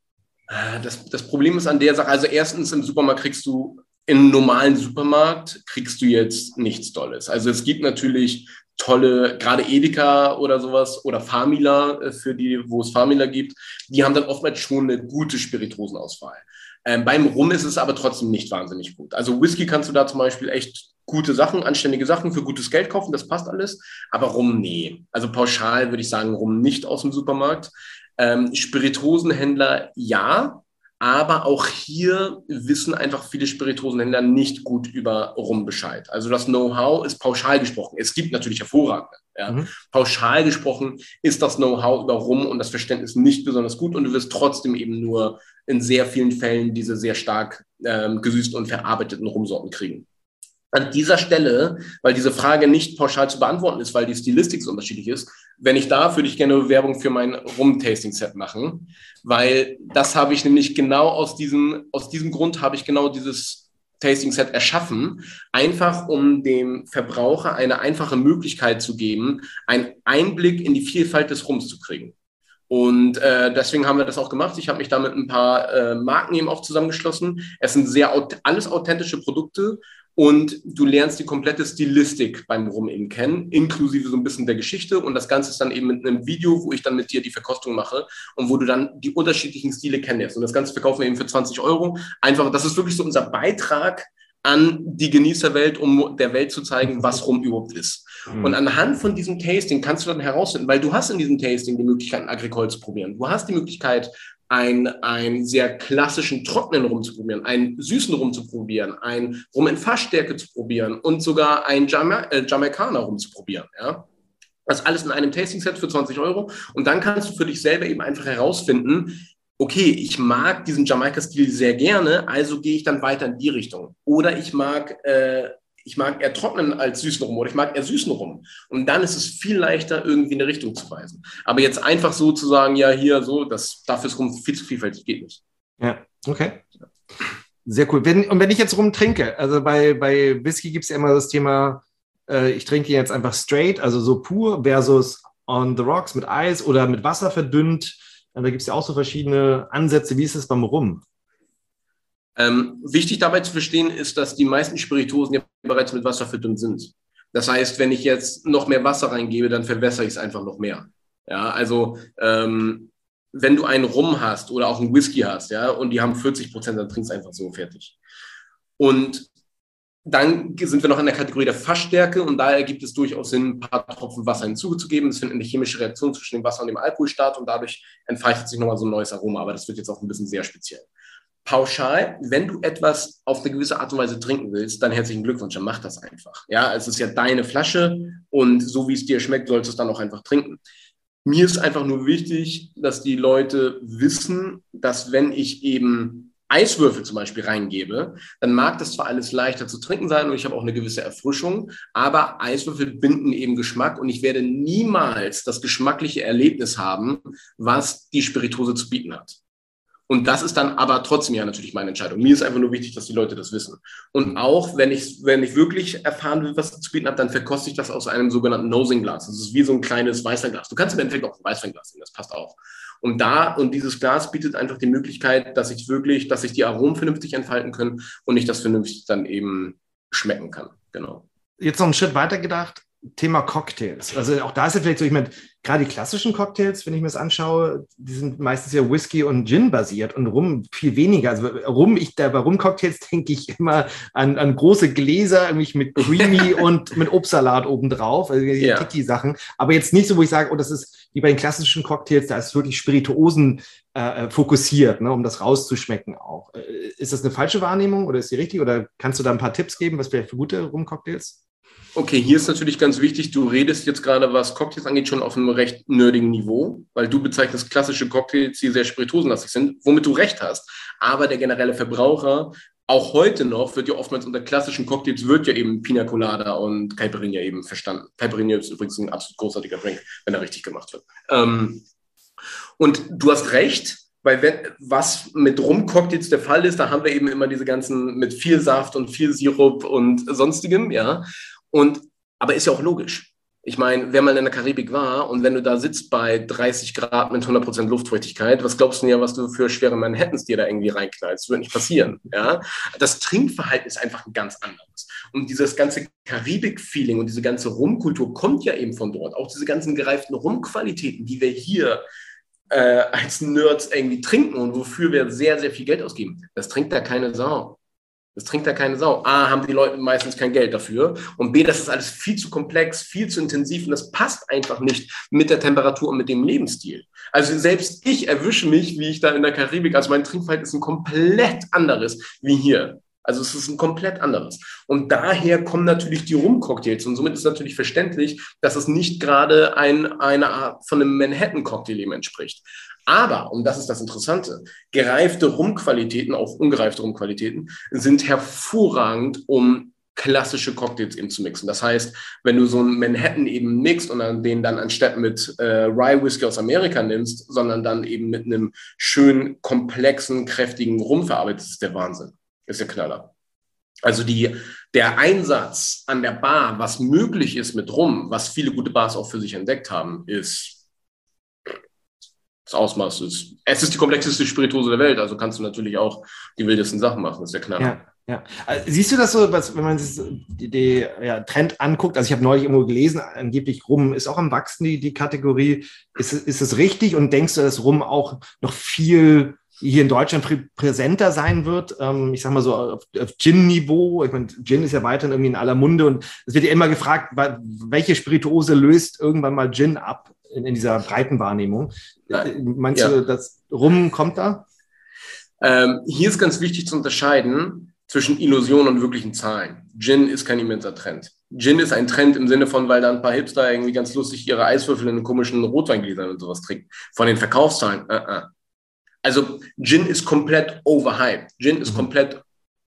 Ah, das, das Problem ist an der Sache, also erstens im Supermarkt kriegst du im normalen Supermarkt kriegst du jetzt nichts Tolles. Also es gibt natürlich tolle, gerade Edeka oder sowas oder Famila, äh, für die, wo es Famila gibt, die haben dann oftmals schon eine gute Spirituosenauswahl. Ähm, beim Rum ist es aber trotzdem nicht wahnsinnig gut. Also Whisky kannst du da zum Beispiel echt gute Sachen, anständige Sachen für gutes Geld kaufen, das passt alles. Aber Rum, nee. Also pauschal würde ich sagen, Rum nicht aus dem Supermarkt. Ähm, Spirituosenhändler, ja. Aber auch hier wissen einfach viele Spirituosenhändler nicht gut über Rum Bescheid. Also das Know-how ist pauschal gesprochen. Es gibt natürlich hervorragende. Ja. Mhm. Pauschal gesprochen ist das Know-how über Rum und das Verständnis nicht besonders gut und du wirst trotzdem eben nur in sehr vielen Fällen diese sehr stark ähm, gesüßten und verarbeiteten Rumsorten kriegen an dieser Stelle, weil diese Frage nicht pauschal zu beantworten ist, weil die Stilistik so unterschiedlich ist, wenn ich darf, würde ich gerne Werbung für mein Rum-Tasting-Set machen, weil das habe ich nämlich genau aus diesem, aus diesem Grund habe ich genau dieses Tasting-Set erschaffen, einfach um dem Verbraucher eine einfache Möglichkeit zu geben, einen Einblick in die Vielfalt des Rums zu kriegen. Und äh, deswegen haben wir das auch gemacht. Ich habe mich da mit ein paar äh, Marken eben auch zusammengeschlossen. Es sind sehr alles authentische Produkte und du lernst die komplette Stilistik beim Rum eben kennen, inklusive so ein bisschen der Geschichte. Und das Ganze ist dann eben mit einem Video, wo ich dann mit dir die Verkostung mache und wo du dann die unterschiedlichen Stile kennst. Und das Ganze verkaufen wir eben für 20 Euro. Einfach, das ist wirklich so unser Beitrag an die Genießerwelt, um der Welt zu zeigen, was Rum überhaupt ist. Mhm. Und anhand von diesem Tasting kannst du dann herausfinden, weil du hast in diesem Tasting die Möglichkeit, ein Agricole zu probieren. Du hast die Möglichkeit, einen, einen sehr klassischen trockenen Rum zu probieren, einen süßen Rum zu probieren, einen Rum in Fassstärke zu probieren und sogar einen Jama äh, Jamaikaner Rum zu probieren. Ja? Das alles in einem Tasting-Set für 20 Euro. Und dann kannst du für dich selber eben einfach herausfinden, okay, ich mag diesen Jamaika-Stil sehr gerne, also gehe ich dann weiter in die Richtung. Oder ich mag äh, ich mag eher trocknen als süßen rum oder ich mag eher süßen rum. Und dann ist es viel leichter, irgendwie in eine Richtung zu weisen. Aber jetzt einfach so zu sagen, ja, hier so, das, dafür ist rum viel zu vielfältig, geht nicht. Ja, okay. Sehr cool. Wenn, und wenn ich jetzt rum trinke, also bei, bei Whisky gibt es ja immer das Thema äh, ich trinke jetzt einfach straight, also so pur, versus on the rocks mit Eis oder mit Wasser verdünnt. Da gibt es ja auch so verschiedene Ansätze. Wie ist es beim Rum? Ähm, wichtig dabei zu verstehen ist, dass die meisten Spirituosen ja bereits mit Wasser verdünnt sind. Das heißt, wenn ich jetzt noch mehr Wasser reingebe, dann verwässere ich es einfach noch mehr. Ja, also ähm, wenn du einen Rum hast oder auch einen Whisky hast, ja, und die haben 40 Prozent, dann trinkst du einfach so fertig. Und dann sind wir noch in der Kategorie der Fassstärke und da ergibt es durchaus Sinn, ein paar Tropfen Wasser hinzuzugeben. Es findet eine chemische Reaktion zwischen dem Wasser und dem Alkohol statt und dadurch entfaltet sich nochmal so ein neues Aroma, aber das wird jetzt auch ein bisschen sehr speziell. Pauschal, wenn du etwas auf eine gewisse Art und Weise trinken willst, dann herzlichen Glückwunsch, dann mach das einfach. Ja, es ist ja deine Flasche und so wie es dir schmeckt, sollst du es dann auch einfach trinken. Mir ist einfach nur wichtig, dass die Leute wissen, dass wenn ich eben Eiswürfel zum Beispiel reingebe, dann mag das zwar alles leichter zu trinken sein und ich habe auch eine gewisse Erfrischung, aber Eiswürfel binden eben Geschmack und ich werde niemals das geschmackliche Erlebnis haben, was die Spiritose zu bieten hat. Und das ist dann aber trotzdem ja natürlich meine Entscheidung. Mir ist einfach nur wichtig, dass die Leute das wissen. Und auch wenn ich, wenn ich wirklich erfahren will, was zu bieten habe, dann verkoste ich das aus einem sogenannten Nosing-Glas. Das ist wie so ein kleines Weißweinglas. Du kannst im Endeffekt auch ein Weißweinglas nehmen, das passt auch. Und da, und dieses Glas bietet einfach die Möglichkeit, dass ich wirklich, dass sich die Aromen vernünftig entfalten können und ich das vernünftig dann eben schmecken kann. Genau. Jetzt noch einen Schritt weiter gedacht. Thema Cocktails. Also auch da ist ja vielleicht so, ich meine, gerade die klassischen Cocktails, wenn ich mir das anschaue, die sind meistens ja Whisky und Gin basiert und Rum viel weniger. Also Rum, ich, da bei Rum-Cocktails denke ich immer an, an große Gläser, irgendwie mit Creamy und mit Obstsalat obendrauf, also die ja. Tiki-Sachen. Aber jetzt nicht so, wo ich sage, oh, das ist wie bei den klassischen Cocktails, da ist wirklich Spirituosen äh, fokussiert, ne, um das rauszuschmecken auch. Äh, ist das eine falsche Wahrnehmung oder ist die richtig? Oder kannst du da ein paar Tipps geben, was vielleicht für gute Rum-Cocktails? Okay, hier ist natürlich ganz wichtig, du redest jetzt gerade, was Cocktails angeht, schon auf einem recht nerdigen Niveau, weil du bezeichnest klassische Cocktails, die sehr spirituosenlastig sind, womit du recht hast. Aber der generelle Verbraucher, auch heute noch, wird ja oftmals unter klassischen Cocktails, wird ja eben Pina Colada und Caipirinha eben verstanden. Caipirinha ist übrigens ein absolut großartiger Drink, wenn er richtig gemacht wird. Ähm, und du hast recht, weil wenn, was mit Rumcocktails der Fall ist, da haben wir eben immer diese ganzen mit viel Saft und viel Sirup und sonstigem, ja. Und, aber ist ja auch logisch. Ich meine, wer mal in der Karibik war und wenn du da sitzt bei 30 Grad mit 100% Luftfeuchtigkeit, was glaubst du denn ja, was du für schwere Manhattans dir da irgendwie reinknallst? Das wird nicht passieren. Ja? Das Trinkverhalten ist einfach ein ganz anderes. Und dieses ganze Karibik-Feeling und diese ganze Rumkultur kommt ja eben von dort. Auch diese ganzen gereiften Rumqualitäten, die wir hier äh, als Nerds irgendwie trinken und wofür wir sehr, sehr viel Geld ausgeben, das trinkt da keine Sau. Das trinkt da keine Sau. A, haben die Leute meistens kein Geld dafür. Und B, das ist alles viel zu komplex, viel zu intensiv und das passt einfach nicht mit der Temperatur und mit dem Lebensstil. Also selbst ich erwische mich, wie ich da in der Karibik, also mein Trinkverhalten ist ein komplett anderes wie hier. Also es ist ein komplett anderes. Und daher kommen natürlich die Rum-Cocktails. Und somit ist natürlich verständlich, dass es nicht gerade ein, eine Art von einem Manhattan-Cocktail eben entspricht. Aber, und das ist das Interessante, gereifte Rumqualitäten, auch ungereifte Rumqualitäten, sind hervorragend, um klassische Cocktails eben zu mixen. Das heißt, wenn du so einen Manhattan eben mixt und dann den dann anstatt mit äh, Rye Whisky aus Amerika nimmst, sondern dann eben mit einem schönen, komplexen, kräftigen Rum verarbeitest, ist der Wahnsinn. Ist der Knaller. Also die, der Einsatz an der Bar, was möglich ist mit Rum, was viele gute Bars auch für sich entdeckt haben, ist das Ausmaß ist. Es ist die komplexeste Spirituose der Welt, also kannst du natürlich auch die wildesten Sachen machen, ist der Knaller. Ja. Ja. Also, siehst du das so, was, wenn man sich den ja, Trend anguckt? Also ich habe neulich irgendwo gelesen, angeblich Rum ist auch am Wachsen, die, die Kategorie. Ist, ist es richtig und denkst du, dass Rum auch noch viel hier in Deutschland prä präsenter sein wird? Ähm, ich sag mal so auf, auf Gin-Niveau. Ich meine, Gin ist ja weiterhin irgendwie in aller Munde und es wird ja immer gefragt, welche Spirituose löst irgendwann mal Gin ab? In, in dieser breiten Wahrnehmung. Ja. Meinst ja. du, das Rum kommt da? Ähm, hier ist ganz wichtig zu unterscheiden zwischen Illusion und wirklichen Zahlen. Gin ist kein immenser Trend. Gin ist ein Trend im Sinne von, weil da ein paar Hipster irgendwie ganz lustig ihre Eiswürfel in komischen Rotweingläsern und sowas trinken. Von den Verkaufszahlen, uh -uh. Also Gin ist komplett overhyped. Gin ist mhm. komplett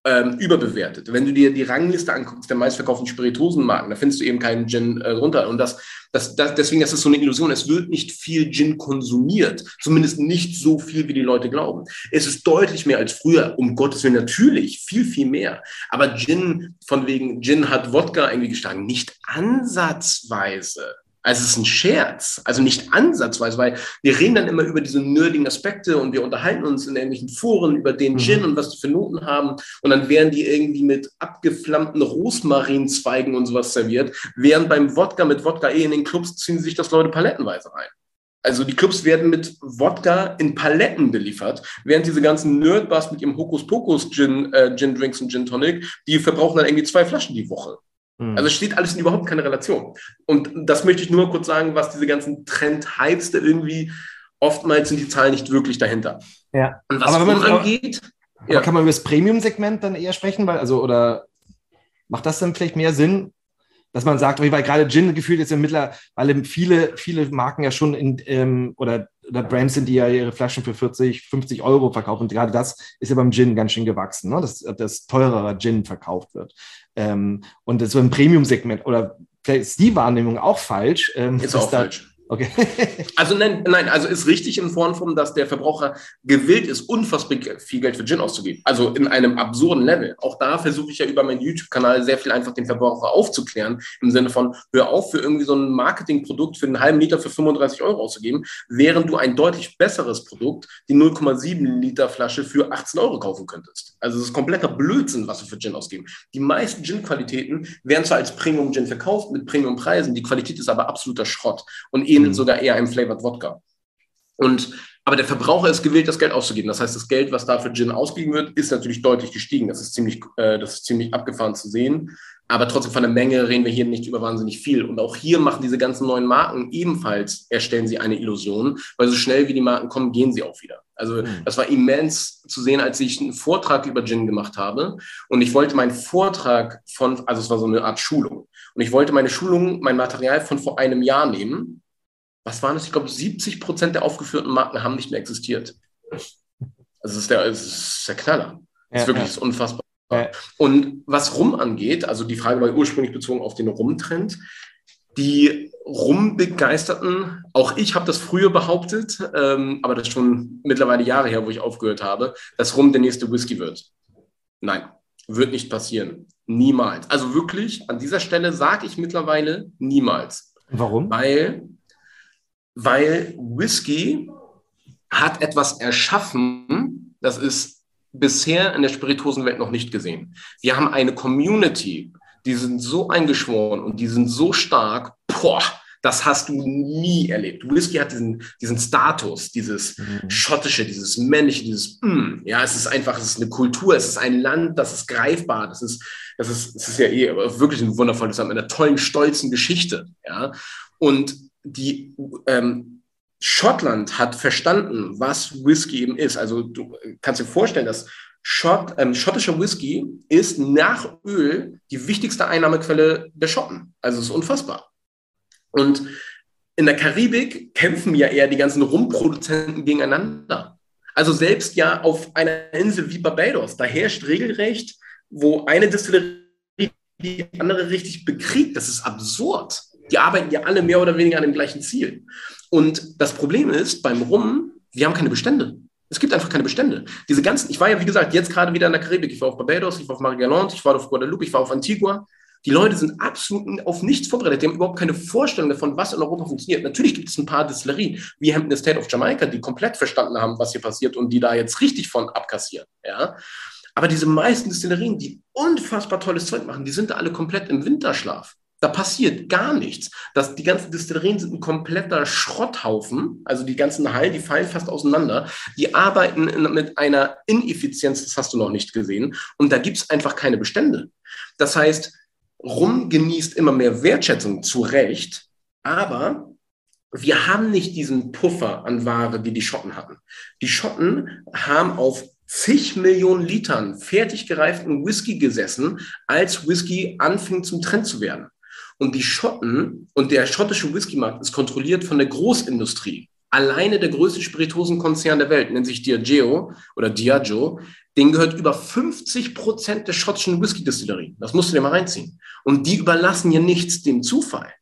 ähm, überbewertet. Wenn du dir die Rangliste anguckst der meistverkauften Spirituosenmarken, da findest du eben keinen Gin äh, runter. Und das, das, das, deswegen ist es so eine Illusion. Es wird nicht viel Gin konsumiert, zumindest nicht so viel, wie die Leute glauben. Es ist deutlich mehr als früher, um Gottes Willen natürlich, viel, viel mehr. Aber Gin, von wegen Gin hat Wodka irgendwie geschlagen, nicht ansatzweise. Also es ist ein Scherz, also nicht ansatzweise, weil wir reden dann immer über diese nerdigen Aspekte und wir unterhalten uns in irgendwelchen Foren über den mhm. Gin und was die für Noten haben und dann werden die irgendwie mit abgeflammten Rosmarinzweigen und sowas serviert, während beim Wodka mit Wodka eh in den Clubs ziehen sich das Leute palettenweise rein. Also die Clubs werden mit Wodka in Paletten beliefert, während diese ganzen Nerdbars mit ihrem Hokuspokus Gin, äh, Gin Drinks und Gin Tonic, die verbrauchen dann irgendwie zwei Flaschen die Woche. Mhm. Also steht alles in überhaupt keine Relation. Und das möchte ich nur kurz sagen, was diese ganzen Trend-Hypes da irgendwie, oftmals sind die Zahlen nicht wirklich dahinter. Ja. Und was aber wenn man angeht. Aber ja. kann man über das Premium-Segment dann eher sprechen? Weil, also, oder macht das dann vielleicht mehr Sinn, dass man sagt, weil gerade Gin gefühlt ist ja mittlerweile viele, viele Marken ja schon in, ähm, oder, oder Brands sind, die ja ihre Flaschen für 40, 50 Euro verkaufen. Und gerade das ist ja beim Gin ganz schön gewachsen, ne? dass, dass teurerer Gin verkauft wird. Ähm, und das so ein Premium-Segment oder vielleicht ist die Wahrnehmung auch falsch. Ähm, ist auch da, falsch. Okay. also nein, nein, also ist richtig in Form dass der Verbraucher gewillt ist, unfassbar viel Geld für Gin auszugeben. Also in einem absurden Level. Auch da versuche ich ja über meinen YouTube-Kanal sehr viel einfach den Verbraucher aufzuklären, im Sinne von, hör auf, für irgendwie so ein Marketingprodukt für einen halben Liter für 35 Euro auszugeben, während du ein deutlich besseres Produkt, die 0,7 Liter Flasche für 18 Euro kaufen könntest. Also es ist kompletter Blödsinn, was wir für Gin ausgeben. Die meisten Gin-Qualitäten werden zwar als Premium-Gin verkauft mit Premium-Preisen, die Qualität ist aber absoluter Schrott. Und ähnelt mhm. sogar eher einem Flavored Wodka. Und aber der Verbraucher ist gewillt, das Geld auszugeben. Das heißt, das Geld, was da für Gin ausgegeben wird, ist natürlich deutlich gestiegen. Das ist ziemlich, äh, das ist ziemlich abgefahren zu sehen. Aber trotzdem von der Menge reden wir hier nicht über wahnsinnig viel. Und auch hier machen diese ganzen neuen Marken ebenfalls, erstellen sie eine Illusion, weil so schnell wie die Marken kommen, gehen sie auch wieder. Also mhm. das war immens zu sehen, als ich einen Vortrag über Gin gemacht habe. Und ich wollte meinen Vortrag von, also es war so eine Art Schulung. Und ich wollte meine Schulung, mein Material von vor einem Jahr nehmen was waren es? Ich glaube, 70 Prozent der aufgeführten Marken haben nicht mehr existiert. Also es ist der, es ist der Knaller. Das ist wirklich ja. unfassbar. Ja. Und was Rum angeht, also die Frage war ursprünglich bezogen auf den Rum-Trend. Die Rumbegeisterten, auch ich habe das früher behauptet, ähm, aber das ist schon mittlerweile Jahre her, wo ich aufgehört habe, dass Rum der nächste Whisky wird. Nein, wird nicht passieren. Niemals. Also wirklich, an dieser Stelle sage ich mittlerweile niemals. Warum? Weil weil Whisky hat etwas erschaffen, das ist bisher in der Spirituosenwelt noch nicht gesehen. Wir haben eine Community, die sind so eingeschworen und die sind so stark, boah, das hast du nie erlebt. Whisky hat diesen, diesen Status, dieses mhm. schottische, dieses männliche, dieses, mm, ja, es ist einfach, es ist eine Kultur, es ist ein Land, das ist greifbar, das ist, das ist, es ist ja eh wirklich ein wundervolles Land mit einer tollen, stolzen Geschichte, ja. Und die ähm, Schottland hat verstanden, was Whisky eben ist. Also du kannst dir vorstellen, dass Schott, ähm, schottischer Whisky ist nach Öl die wichtigste Einnahmequelle der Schotten. Also es ist unfassbar. Und in der Karibik kämpfen ja eher die ganzen Rumproduzenten gegeneinander. Also selbst ja auf einer Insel wie Barbados, da herrscht regelrecht, wo eine Distillerie die andere richtig bekriegt. Das ist absurd die arbeiten ja alle mehr oder weniger an dem gleichen Ziel. Und das Problem ist, beim Rum, wir haben keine Bestände. Es gibt einfach keine Bestände. Diese ganzen, ich war ja, wie gesagt, jetzt gerade wieder in der Karibik. Ich war auf Barbados, ich war auf Marie-Galante, ich war auf Guadeloupe, ich war auf Antigua. Die Leute sind absolut auf nichts vorbereitet. Die haben überhaupt keine Vorstellung davon, was in Europa funktioniert. Natürlich gibt es ein paar Destillerien, wie Hampton Estate of Jamaica, die komplett verstanden haben, was hier passiert und die da jetzt richtig von abkassieren. Ja? Aber diese meisten Destillerien, die unfassbar tolles Zeug machen, die sind da alle komplett im Winterschlaf. Da passiert gar nichts. Das, die ganzen Distillerien sind ein kompletter Schrotthaufen. Also die ganzen Hallen, die fallen fast auseinander. Die arbeiten in, mit einer Ineffizienz, das hast du noch nicht gesehen. Und da gibt es einfach keine Bestände. Das heißt, Rum genießt immer mehr Wertschätzung, zu Recht. Aber wir haben nicht diesen Puffer an Ware, die die Schotten hatten. Die Schotten haben auf zig Millionen Litern fertig gereiften Whisky gesessen, als Whisky anfing zum Trend zu werden. Und die Schotten und der schottische Whiskymarkt ist kontrolliert von der Großindustrie. Alleine der größte Spirituosenkonzern der Welt, nennt sich Diageo oder Diageo, denen gehört über 50 Prozent der schottischen Whisky-Distillerie. Das musst du dir mal reinziehen. Und die überlassen ja nichts dem Zufall.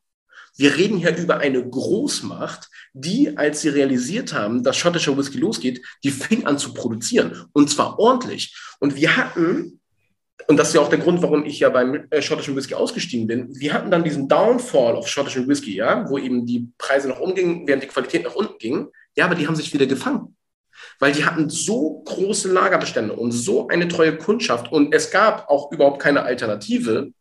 Wir reden hier über eine Großmacht, die, als sie realisiert haben, dass schottischer Whisky losgeht, die fing an zu produzieren. Und zwar ordentlich. Und wir hatten, und das ist ja auch der Grund, warum ich ja beim äh, schottischen Whisky ausgestiegen bin, wir hatten dann diesen Downfall auf schottischen Whisky, ja, wo eben die Preise nach oben gingen, während die Qualität nach unten ging. Ja, aber die haben sich wieder gefangen. Weil die hatten so große Lagerbestände und so eine treue Kundschaft. Und es gab auch überhaupt keine Alternative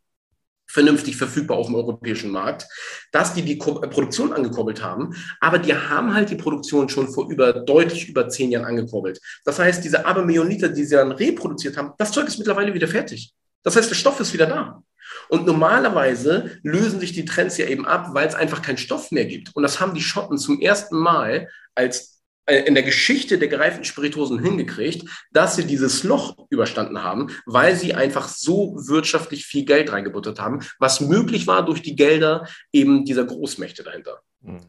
vernünftig verfügbar auf dem europäischen Markt, dass die die äh, Produktion angekurbelt haben, aber die haben halt die Produktion schon vor über deutlich über zehn Jahren angekurbelt. Das heißt, diese Abermillioniter, die sie dann reproduziert haben, das Zeug ist mittlerweile wieder fertig. Das heißt, der Stoff ist wieder da. Und normalerweise lösen sich die Trends ja eben ab, weil es einfach keinen Stoff mehr gibt. Und das haben die Schotten zum ersten Mal als in der Geschichte der gereiften Spiritosen hingekriegt, dass sie dieses Loch überstanden haben, weil sie einfach so wirtschaftlich viel Geld reingebuttert haben, was möglich war durch die Gelder eben dieser Großmächte dahinter. Mhm.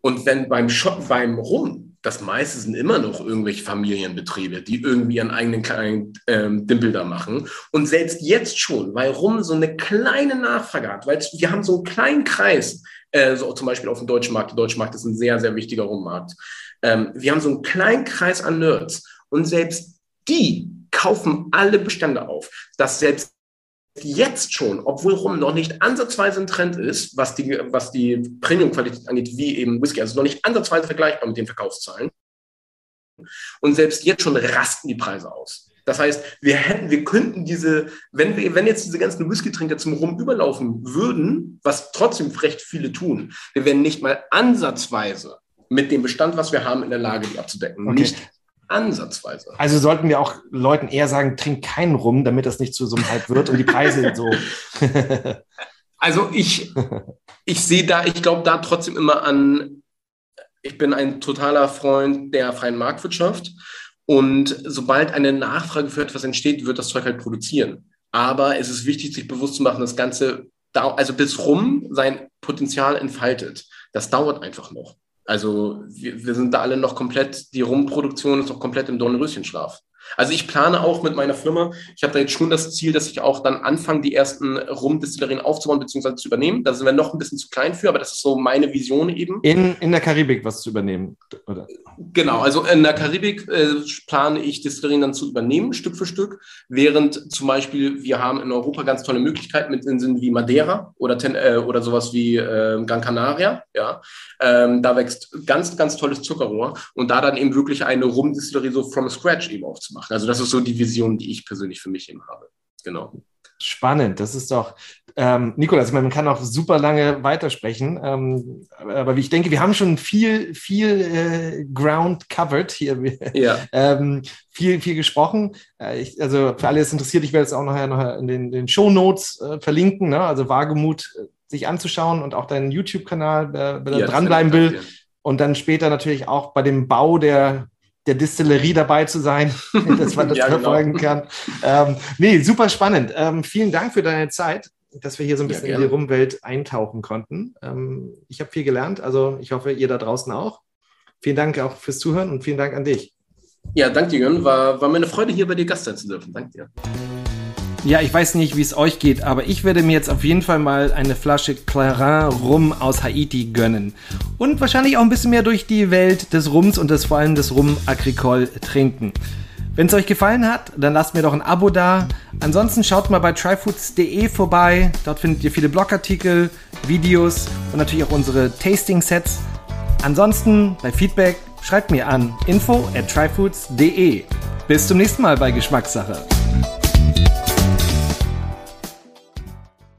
Und wenn beim, Shop, beim Rum, das meiste sind immer noch irgendwelche Familienbetriebe, die irgendwie ihren eigenen kleinen ähm, Dimpel da machen. Und selbst jetzt schon, weil Rum so eine kleine Nachfrage hat, weil wir haben so einen kleinen Kreis, äh, so zum Beispiel auf dem deutschen Markt. Der deutsche Markt ist ein sehr, sehr wichtiger Rummarkt. Ähm, wir haben so einen kleinen Kreis an Nerds und selbst die kaufen alle Bestände auf, dass selbst jetzt schon, obwohl Rum noch nicht ansatzweise ein Trend ist, was die, was die Premium-Qualität angeht, wie eben Whisky, also noch nicht ansatzweise vergleichbar mit den Verkaufszahlen. Und selbst jetzt schon rasten die Preise aus. Das heißt, wir hätten, wir könnten diese, wenn wir, wenn jetzt diese ganzen Whisky-Trinker zum Rum überlaufen würden, was trotzdem recht viele tun, wir wären nicht mal ansatzweise mit dem Bestand, was wir haben, in der Lage, die abzudecken. Okay. Nicht ansatzweise. Also sollten wir auch Leuten eher sagen, trink keinen Rum, damit das nicht zu so einem Hype wird und die Preise so. also ich, ich sehe da, ich glaube da trotzdem immer an, ich bin ein totaler Freund der freien Marktwirtschaft und sobald eine Nachfrage für etwas entsteht, wird das Zeug halt produzieren. Aber es ist wichtig, sich bewusst zu machen, das Ganze, also bis rum sein Potenzial entfaltet. Das dauert einfach noch. Also wir, wir sind da alle noch komplett, die Rumproduktion ist noch komplett im Dornröschenschlaf. Also ich plane auch mit meiner Firma, ich habe da jetzt schon das Ziel, dass ich auch dann anfange, die ersten Rumdestillerien aufzubauen bzw. zu übernehmen. Da sind wir noch ein bisschen zu klein für, aber das ist so meine Vision eben. In, in der Karibik was zu übernehmen, oder? Genau, also in der Karibik äh, plane ich Destillerien dann zu übernehmen, Stück für Stück, während zum Beispiel wir haben in Europa ganz tolle Möglichkeiten mit Inseln wie Madeira oder, ten, äh, oder sowas wie äh, Gran Canaria. Ja? Ähm, da wächst ganz, ganz tolles Zuckerrohr und da dann eben wirklich eine Rumdistillerie so from scratch eben aufzumachen machen. Also das ist so die Vision, die ich persönlich für mich eben habe. Genau. Spannend, das ist doch, ähm, Nikolas, man kann auch super lange weitersprechen, ähm, aber ich denke, wir haben schon viel, viel äh, Ground covered hier, ja. ähm, viel, viel gesprochen. Äh, ich, also für alle, die es interessiert, ich werde es auch nachher noch in den, den Show Notes äh, verlinken, ne? also Wagemut äh, sich anzuschauen und auch deinen YouTube-Kanal, wer, wer ja, dranbleiben will. Und dann später natürlich auch bei dem Bau der der Distillerie dabei zu sein, dass man das ja, genau. verfolgen genau. kann. Ähm, nee, super spannend. Ähm, vielen Dank für deine Zeit, dass wir hier so ein bisschen ja, in die Rumwelt eintauchen konnten. Ähm, ich habe viel gelernt, also ich hoffe, ihr da draußen auch. Vielen Dank auch fürs Zuhören und vielen Dank an dich. Ja, danke dir, Jürgen. War, war mir eine Freude, hier bei dir Gast sein zu dürfen. Danke dir. Ja, ich weiß nicht, wie es euch geht, aber ich werde mir jetzt auf jeden Fall mal eine Flasche Clarin Rum aus Haiti gönnen. Und wahrscheinlich auch ein bisschen mehr durch die Welt des Rums und des, vor allem des Rum Agricole trinken. Wenn es euch gefallen hat, dann lasst mir doch ein Abo da. Ansonsten schaut mal bei tryfoods.de vorbei. Dort findet ihr viele Blogartikel, Videos und natürlich auch unsere Tasting-Sets. Ansonsten bei Feedback schreibt mir an info at tryfoods.de. Bis zum nächsten Mal bei Geschmackssache.